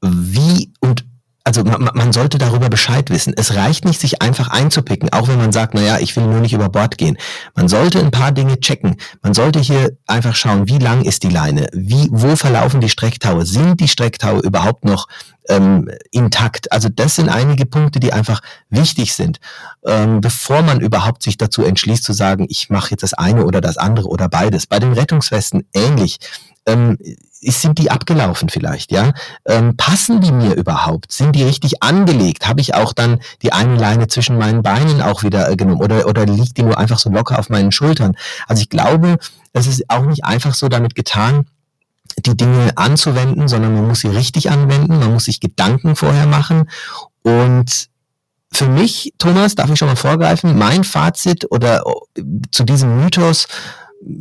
wie und also man, man, sollte darüber Bescheid wissen. Es reicht nicht, sich einfach einzupicken, auch wenn man sagt, naja, ich will nur nicht über Bord gehen. Man sollte ein paar Dinge checken. Man sollte hier einfach schauen, wie lang ist die Leine, wie, wo verlaufen die Strecktaue, sind die Strecktaue überhaupt noch ähm, intakt. Also das sind einige Punkte, die einfach wichtig sind, ähm, bevor man überhaupt sich dazu entschließt zu sagen, ich mache jetzt das eine oder das andere oder beides. Bei den Rettungswesten ähnlich. Ähm, sind die abgelaufen vielleicht, ja? Ähm, passen die mir überhaupt? Sind die richtig angelegt? Habe ich auch dann die eine Leine zwischen meinen Beinen auch wieder äh, genommen oder, oder liegt die nur einfach so locker auf meinen Schultern? Also ich glaube, es ist auch nicht einfach so damit getan, die Dinge anzuwenden, sondern man muss sie richtig anwenden, man muss sich Gedanken vorher machen. Und für mich, Thomas, darf ich schon mal vorgreifen, mein Fazit oder äh, zu diesem Mythos,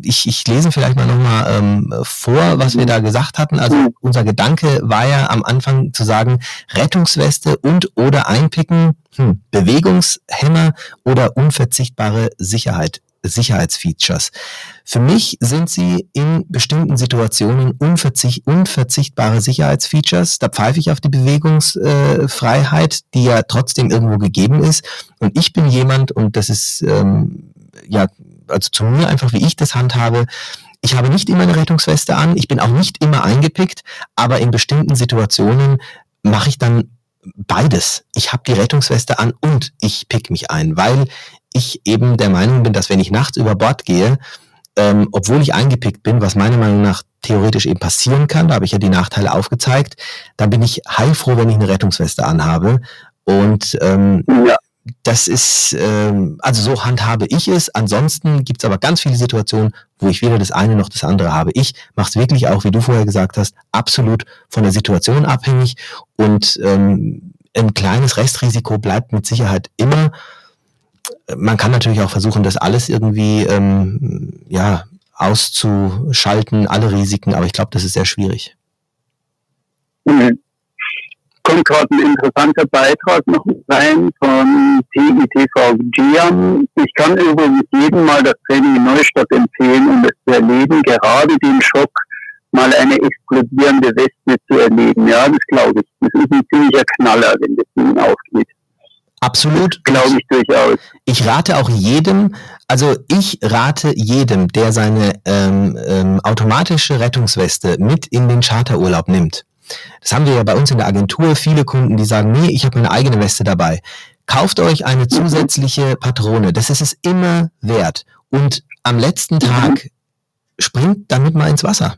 ich, ich lese vielleicht mal nochmal ähm, vor, was wir da gesagt hatten. Also unser Gedanke war ja am Anfang zu sagen, Rettungsweste und oder einpicken, hm, Bewegungshemmer oder unverzichtbare Sicherheit. Sicherheitsfeatures. Für mich sind sie in bestimmten Situationen unverzicht, unverzichtbare Sicherheitsfeatures. Da pfeife ich auf die Bewegungsfreiheit, äh, die ja trotzdem irgendwo gegeben ist. Und ich bin jemand, und das ist ähm, ja also zu mir einfach, wie ich das handhabe, ich habe nicht immer eine Rettungsweste an, ich bin auch nicht immer eingepickt, aber in bestimmten Situationen mache ich dann beides. Ich habe die Rettungsweste an und ich pick mich ein, weil ich eben der Meinung bin, dass wenn ich nachts über Bord gehe, ähm, obwohl ich eingepickt bin, was meiner Meinung nach theoretisch eben passieren kann, da habe ich ja die Nachteile aufgezeigt, dann bin ich heilfroh, wenn ich eine Rettungsweste anhabe. Und ähm, ja. Das ist, ähm, also so handhabe ich es. Ansonsten gibt es aber ganz viele Situationen, wo ich weder das eine noch das andere habe. Ich mache es wirklich auch, wie du vorher gesagt hast, absolut von der Situation abhängig und ähm, ein kleines Restrisiko bleibt mit Sicherheit immer man kann natürlich auch versuchen, das alles irgendwie ähm, ja, auszuschalten, alle Risiken, aber ich glaube, das ist sehr schwierig. Mhm. Kommt gerade ein interessanter Beitrag noch rein von TITV Giam. Ich kann übrigens jedem mal das Training in Neustadt empfehlen, um es zu erleben, gerade den Schock, mal eine explodierende Weste zu erleben. Ja, das glaube ich. Das ist ein ziemlicher Knaller, wenn das Ding aufgeht. Absolut. Glaube ich durchaus. Ich rate auch jedem, also ich rate jedem, der seine ähm, ähm, automatische Rettungsweste mit in den Charterurlaub nimmt. Das haben wir ja bei uns in der Agentur viele Kunden, die sagen, nee, ich habe meine eigene Weste dabei. Kauft euch eine zusätzliche Patrone. Das ist es immer wert. Und am letzten Tag springt damit mal ins Wasser.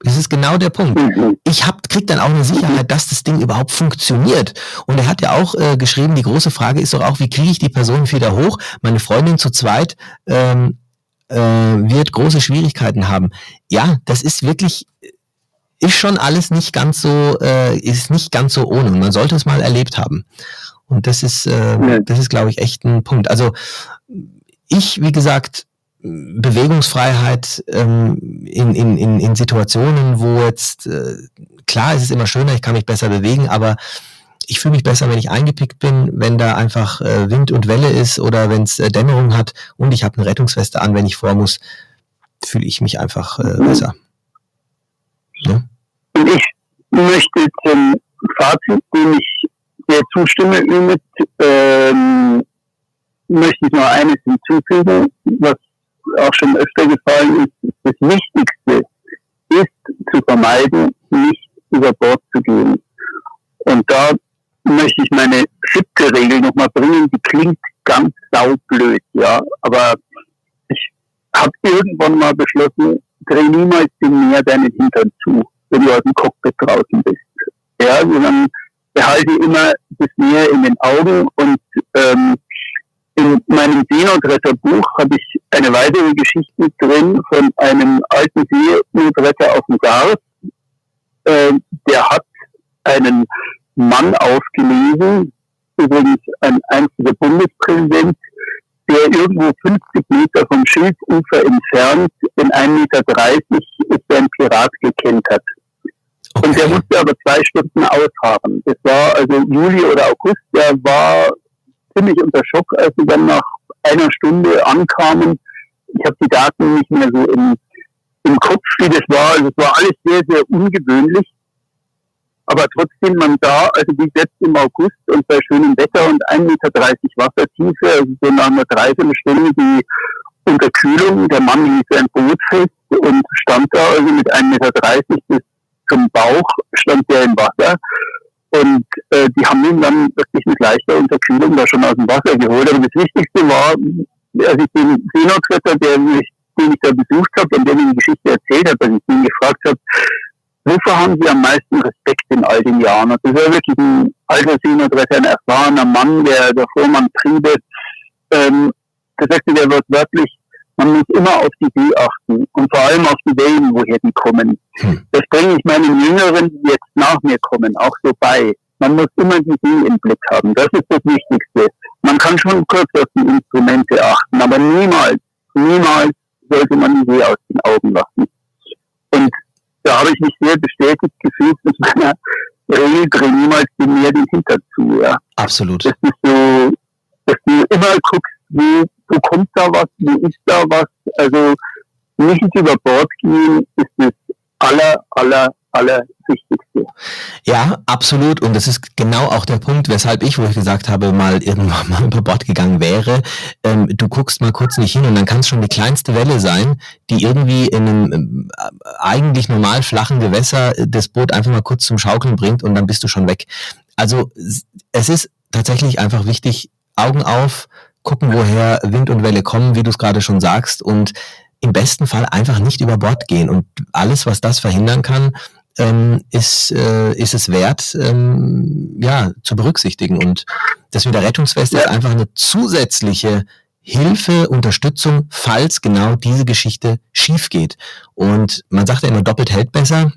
Das ist genau der Punkt. Ich hab, krieg dann auch eine Sicherheit, dass das Ding überhaupt funktioniert. Und er hat ja auch äh, geschrieben, die große Frage ist doch auch, wie kriege ich die Person wieder hoch? Meine Freundin zu zweit ähm, äh, wird große Schwierigkeiten haben. Ja, das ist wirklich, ist schon alles nicht ganz so, äh, ist nicht ganz so ohne. Und man sollte es mal erlebt haben. Und das ist, äh, das ist, glaube ich, echt ein Punkt. Also ich, wie gesagt, Bewegungsfreiheit ähm, in, in, in, in Situationen, wo jetzt, äh, klar, es ist immer schöner, ich kann mich besser bewegen, aber ich fühle mich besser, wenn ich eingepickt bin, wenn da einfach äh, Wind und Welle ist oder wenn es äh, Dämmerung hat und ich habe eine Rettungsweste an, wenn ich vor muss, fühle ich mich einfach äh, mhm. besser. Ja? Und ich möchte zum Fazit, dem ich sehr zustimme, mit, ähm, möchte ich noch eines hinzufügen, was auch schon öfter gefallen ist, das Wichtigste ist zu vermeiden, nicht über Bord zu gehen. Und da möchte ich meine siebte Regel nochmal bringen, die klingt ganz saublöd, ja, aber ich habe irgendwann mal beschlossen, dreh niemals dem Meer deinen Hintern zu, wenn du aus dem Cockpit draußen bist. Ja, sondern behalte immer das Meer in den Augen und ähm, in meinem Seenotretterbuch habe ich eine weitere Geschichte drin von einem alten Seenotretter aus dem Gars. Äh, der hat einen Mann aufgelesen, übrigens ein einziger Bundespräsident, der irgendwo 50 Meter vom Schilfufer entfernt in 1,30 Meter ist ein Pirat gekennt hat. Okay. Und der musste aber zwei Stunden ausharren. Das war also Juli oder August, der war ziemlich unter Schock, als sie dann nach einer Stunde ankamen. Ich habe die Daten nicht mehr so im, im Kopf, wie das war. Also es war alles sehr, sehr ungewöhnlich. Aber trotzdem man da, also wie jetzt im August und bei schönem Wetter und 1,30 Meter Wassertiefe, also so nach einer Dreiviertelstunde die Unterkühlung, der Mann ließ ein Boot fest und stand da also mit 1,30 Meter bis zum Bauch, stand der im Wasser. Und äh, die haben ihn dann wirklich mit leichter Unterkühlung da schon aus dem Wasser geholt. Aber das Wichtigste war, als ich den Seenotretter, der mich, den ich da besucht habe und der mir die Geschichte erzählt hat, als ich ihn gefragt habe, wovor haben Sie am meisten Respekt in all den Jahren? Und das war wirklich ein alter Seenotretter, ein erfahrener Mann, der der Vormann Triebe, ähm, der sagte der wortwörtlich, man muss immer auf die See achten und vor allem auf die Wellen, woher die kommen. Hm. Das bringe ich meinen Jüngeren, die jetzt nach mir kommen, auch so bei. Man muss immer die See im Blick haben. Das ist das Wichtigste. Man kann schon kurz auf die Instrumente achten, aber niemals, niemals sollte man die See aus den Augen lassen. Und da habe ich mich sehr bestätigt gefühlt mit meiner Regel, niemals dem Meer den Hinter zu. Ja. Absolut. Das ist so, dass du immer guckst, wie, wo kommt da was, wie ist da was. Also nicht über Bord gehen ist das aller, aller, aller Wichtigste. Ja, absolut. Und das ist genau auch der Punkt, weshalb ich, wo ich gesagt habe, mal irgendwann mal über Bord gegangen wäre. Ähm, du guckst mal kurz nicht hin und dann kann es schon die kleinste Welle sein, die irgendwie in einem ähm, eigentlich normal flachen Gewässer das Boot einfach mal kurz zum Schaukeln bringt und dann bist du schon weg. Also es ist tatsächlich einfach wichtig, Augen auf, gucken, woher Wind und Welle kommen, wie du es gerade schon sagst, und im besten Fall einfach nicht über Bord gehen. Und alles, was das verhindern kann, ähm, ist, äh, ist es wert, ähm, ja, zu berücksichtigen. Und das mit der Rettungsweste ist einfach eine zusätzliche Hilfe, Unterstützung, falls genau diese Geschichte schief geht. Und man sagt ja immer, doppelt hält besser.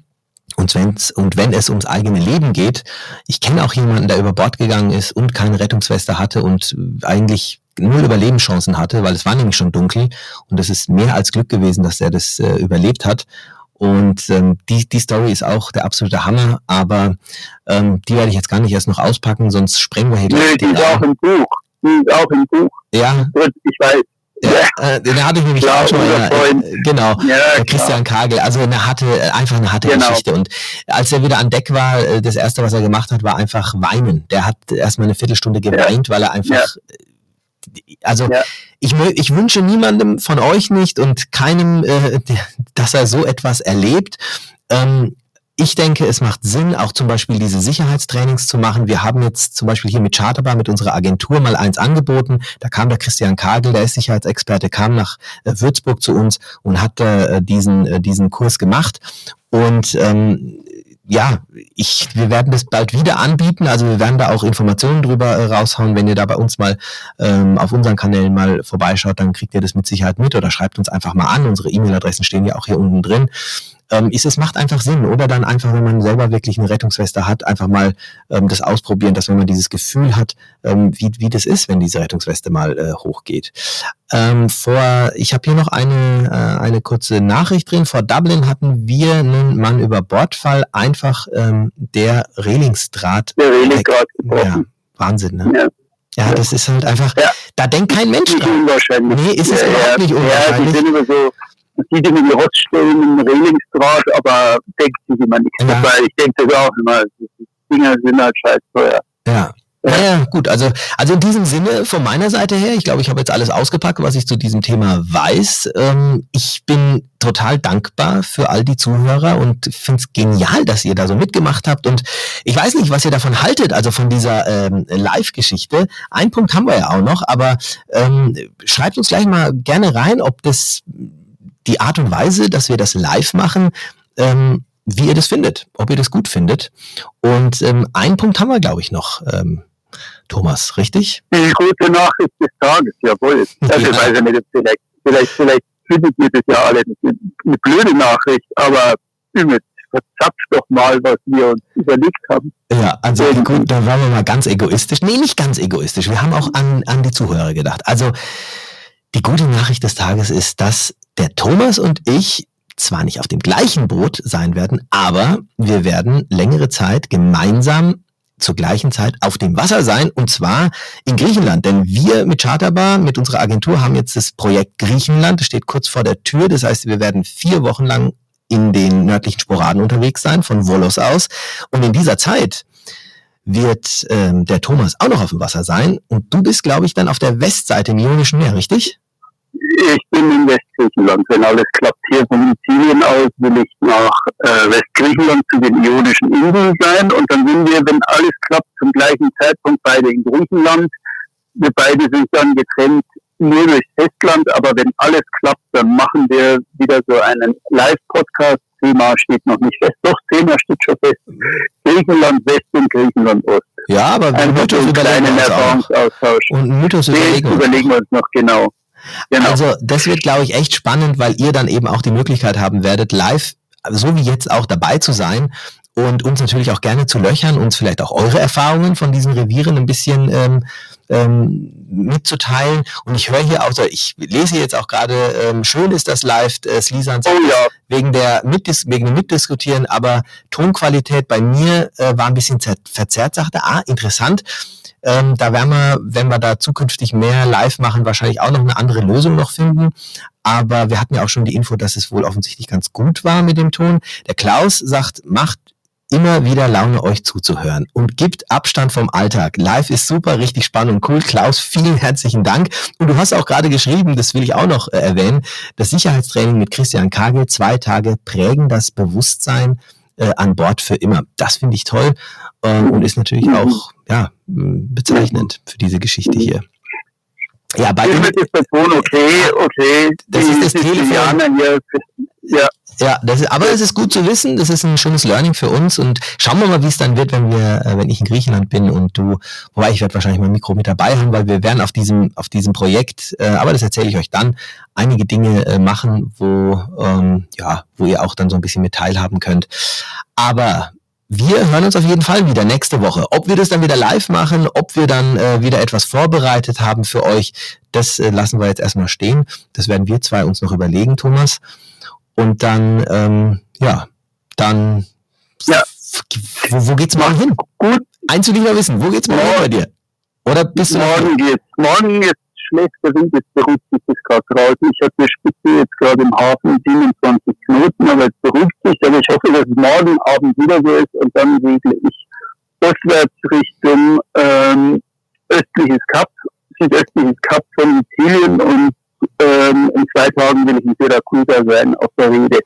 Und, wenn's, und wenn es ums eigene Leben geht, ich kenne auch jemanden, der über Bord gegangen ist und keine Rettungsweste hatte und eigentlich null Überlebenschancen hatte, weil es war nämlich schon dunkel und es ist mehr als Glück gewesen, dass er das äh, überlebt hat. Und ähm, die, die Story ist auch der absolute Hammer, aber ähm, die werde ich jetzt gar nicht erst noch auspacken, sonst sprengen wir hier gleich. Nee, die ist auch im Buch. Die ist auch im Buch. Ja. Gut, ich weiß. Ja, äh, den hatte ich nämlich klar, auch schon mal. Äh, genau, ja, Christian Kagel. Also eine harte, einfach eine harte genau. Geschichte. Und als er wieder an Deck war, äh, das erste, was er gemacht hat, war einfach weinen. Der hat erstmal eine Viertelstunde geweint, ja. weil er einfach ja also ja. ich, ich wünsche niemandem von euch nicht und keinem, äh, dass er so etwas erlebt. Ähm, ich denke, es macht Sinn, auch zum Beispiel diese Sicherheitstrainings zu machen. Wir haben jetzt zum Beispiel hier mit Charterbar, mit unserer Agentur mal eins angeboten. Da kam der Christian Kagel, der ist Sicherheitsexperte, kam nach äh, Würzburg zu uns und hat äh, diesen, äh, diesen Kurs gemacht. Und ähm, ja, ich, wir werden das bald wieder anbieten. Also wir werden da auch Informationen drüber äh, raushauen. Wenn ihr da bei uns mal ähm, auf unseren Kanälen mal vorbeischaut, dann kriegt ihr das mit Sicherheit mit oder schreibt uns einfach mal an. Unsere E-Mail-Adressen stehen ja auch hier unten drin ähm, ist es macht einfach Sinn. Oder dann einfach, wenn man selber wirklich eine Rettungsweste hat, einfach mal ähm, das ausprobieren, dass wenn man dieses Gefühl hat, ähm, wie, wie das ist, wenn diese Rettungsweste mal äh, hochgeht. Ähm, vor, ich habe hier noch eine, äh, eine kurze Nachricht drin. Vor Dublin hatten wir einen Mann über Bordfall einfach ähm, der Relingsdraht. Der Relingsdraht. Ja, Wahnsinn, ne? Ja. Ja, das ist halt einfach, ja. da denkt kein Mensch dran. Nee, ist es ja, überhaupt ja, nicht unwahrscheinlich. Ja, die sind immer so, sieht irgendwie Roststellen im Relingsdraht, aber denkt sich immer nichts ja. dabei. Ich denke das auch immer. Die Dinger sind halt scheiß teuer. Ja. Naja, gut, also, also in diesem Sinne von meiner Seite her, ich glaube, ich habe jetzt alles ausgepackt, was ich zu diesem Thema weiß. Ähm, ich bin total dankbar für all die Zuhörer und finde es genial, dass ihr da so mitgemacht habt. Und ich weiß nicht, was ihr davon haltet, also von dieser ähm, Live-Geschichte. Ein Punkt haben wir ja auch noch, aber ähm, schreibt uns gleich mal gerne rein, ob das die Art und Weise, dass wir das live machen, ähm, wie ihr das findet, ob ihr das gut findet. Und ähm, einen Punkt haben wir, glaube ich, noch. Ähm, Thomas, richtig? Die gute Nachricht des Tages, jawohl. Also, ja. weiß ich nicht, vielleicht, vielleicht, vielleicht findet ihr das ja alle nicht. Eine blöde Nachricht, aber übel verzapft doch mal, was wir uns überlegt haben. Ja, also gut, da waren wir mal ganz egoistisch. Nee, nicht ganz egoistisch. Wir haben auch an, an die Zuhörer gedacht. Also die gute Nachricht des Tages ist, dass der Thomas und ich zwar nicht auf dem gleichen Boot sein werden, aber wir werden längere Zeit gemeinsam zur gleichen Zeit auf dem Wasser sein und zwar in Griechenland. Denn wir mit Charterbar, mit unserer Agentur haben jetzt das Projekt Griechenland, das steht kurz vor der Tür. Das heißt, wir werden vier Wochen lang in den nördlichen Sporaden unterwegs sein, von Volos aus. Und in dieser Zeit wird ähm, der Thomas auch noch auf dem Wasser sein. Und du bist, glaube ich, dann auf der Westseite im Ionischen Meer, richtig? Ich bin in Westgriechenland. Wenn alles klappt hier von Sizilien aus, will ich nach äh, Westgriechenland zu den Ionischen Inseln sein. Und dann sind wir, wenn alles klappt, zum gleichen Zeitpunkt beide in Griechenland. Wir beide sind dann getrennt nur durchs Festland, aber wenn alles klappt, dann machen wir wieder so einen Live-Podcast. Thema steht noch nicht fest. Doch, Thema steht schon fest. Griechenland West und Griechenland Ost. Ja, aber Ein Mythos einen überlegen kleinen. Erfahrungsaustausch. Und Mythos überlegen überlegen wir uns noch genau. Genau. Also das wird, glaube ich, echt spannend, weil ihr dann eben auch die Möglichkeit haben werdet, live, so wie jetzt auch dabei zu sein und uns natürlich auch gerne zu löchern, uns vielleicht auch eure Erfahrungen von diesen Revieren ein bisschen ähm, ähm, mitzuteilen. Und ich höre hier auch, so, ich lese jetzt auch gerade, ähm, schön ist das live, äh, Slisan oh ja, wegen der Mitdis wegen dem Mitdiskutieren, aber Tonqualität bei mir äh, war ein bisschen zer verzerrt, sagte, ah, interessant. Ähm, da werden wir, wenn wir da zukünftig mehr live machen, wahrscheinlich auch noch eine andere Lösung noch finden. Aber wir hatten ja auch schon die Info, dass es wohl offensichtlich ganz gut war mit dem Ton. Der Klaus sagt, macht immer wieder Laune, euch zuzuhören und gibt Abstand vom Alltag. Live ist super, richtig spannend und cool. Klaus, vielen herzlichen Dank. Und du hast auch gerade geschrieben, das will ich auch noch äh, erwähnen, das Sicherheitstraining mit Christian Kagel, zwei Tage prägen das Bewusstsein äh, an Bord für immer. Das finde ich toll ähm, und ist natürlich auch ja, bezeichnend für diese Geschichte hier. Ja, bei okay. Das ist das Telefon. Ja, Ja, das ist, aber es ist gut zu wissen, das ist ein schönes Learning für uns und schauen wir mal, wie es dann wird, wenn wir, äh, wenn ich in Griechenland bin und du, wobei ich werde wahrscheinlich mein Mikro mit dabei haben, weil wir werden auf diesem, auf diesem Projekt, äh, aber das erzähle ich euch dann, einige Dinge äh, machen, wo, ähm, ja, wo ihr auch dann so ein bisschen mit teilhaben könnt. Aber wir hören uns auf jeden Fall wieder nächste Woche. Ob wir das dann wieder live machen, ob wir dann äh, wieder etwas vorbereitet haben für euch, das äh, lassen wir jetzt erstmal stehen. Das werden wir zwei uns noch überlegen, Thomas. Und dann, ähm, ja, dann, Ja. wo, wo geht's morgen hin? gut, Eins will ich noch wissen, wo geht's morgen bei dir? Oder bist du morgen geht's. Morgen jetzt schläft der Wind, jetzt beruhigt sich das gerade draußen. Ich habe die Spitze jetzt gerade im Hafen 27 Knoten, aber jetzt beruhigt sich. Aber ich hoffe, dass es morgen Abend wieder so ist und dann segle ich ostwärts Richtung ähm, östliches Kap, südöstliches Kap von Sizilien und ähm, in zwei Tagen will ich in Syrakusa sein, auf der Rede.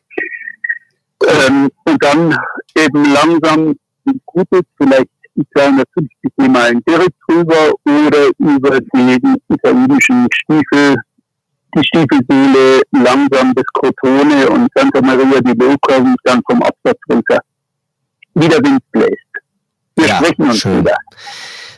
Ähm, und dann eben langsam die Gute, vielleicht die 250 Meilen direkt rüber oder über den italienischen Stiefel, die Stiefelseele langsam bis Crotone und Santa Maria di Luca und dann vom Absatz runter. Wie der Wind bläst. Wir Ja, sprechen uns schön. wieder.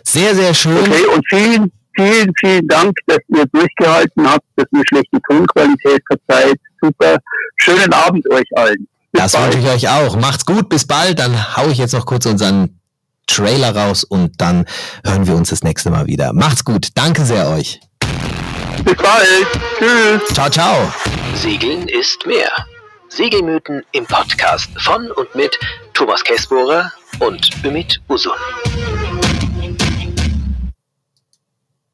sehr, sehr schön. Okay, und vielen, vielen, vielen Dank, dass ihr durchgehalten habt, dass ihr schlechte Tonqualität verzeiht. Super. Schönen Abend euch allen. Bis Das bald. wünsche ich euch auch. Macht's gut, bis bald. Dann hau ich jetzt noch kurz unseren Trailer raus und dann hören wir uns das nächste Mal wieder. Macht's gut. Danke sehr euch. Bis bald. Tschüss. Ciao, ciao. Segeln ist mehr. Segelmythen im Podcast von und mit Thomas Kessbohrer und Ümit Usun.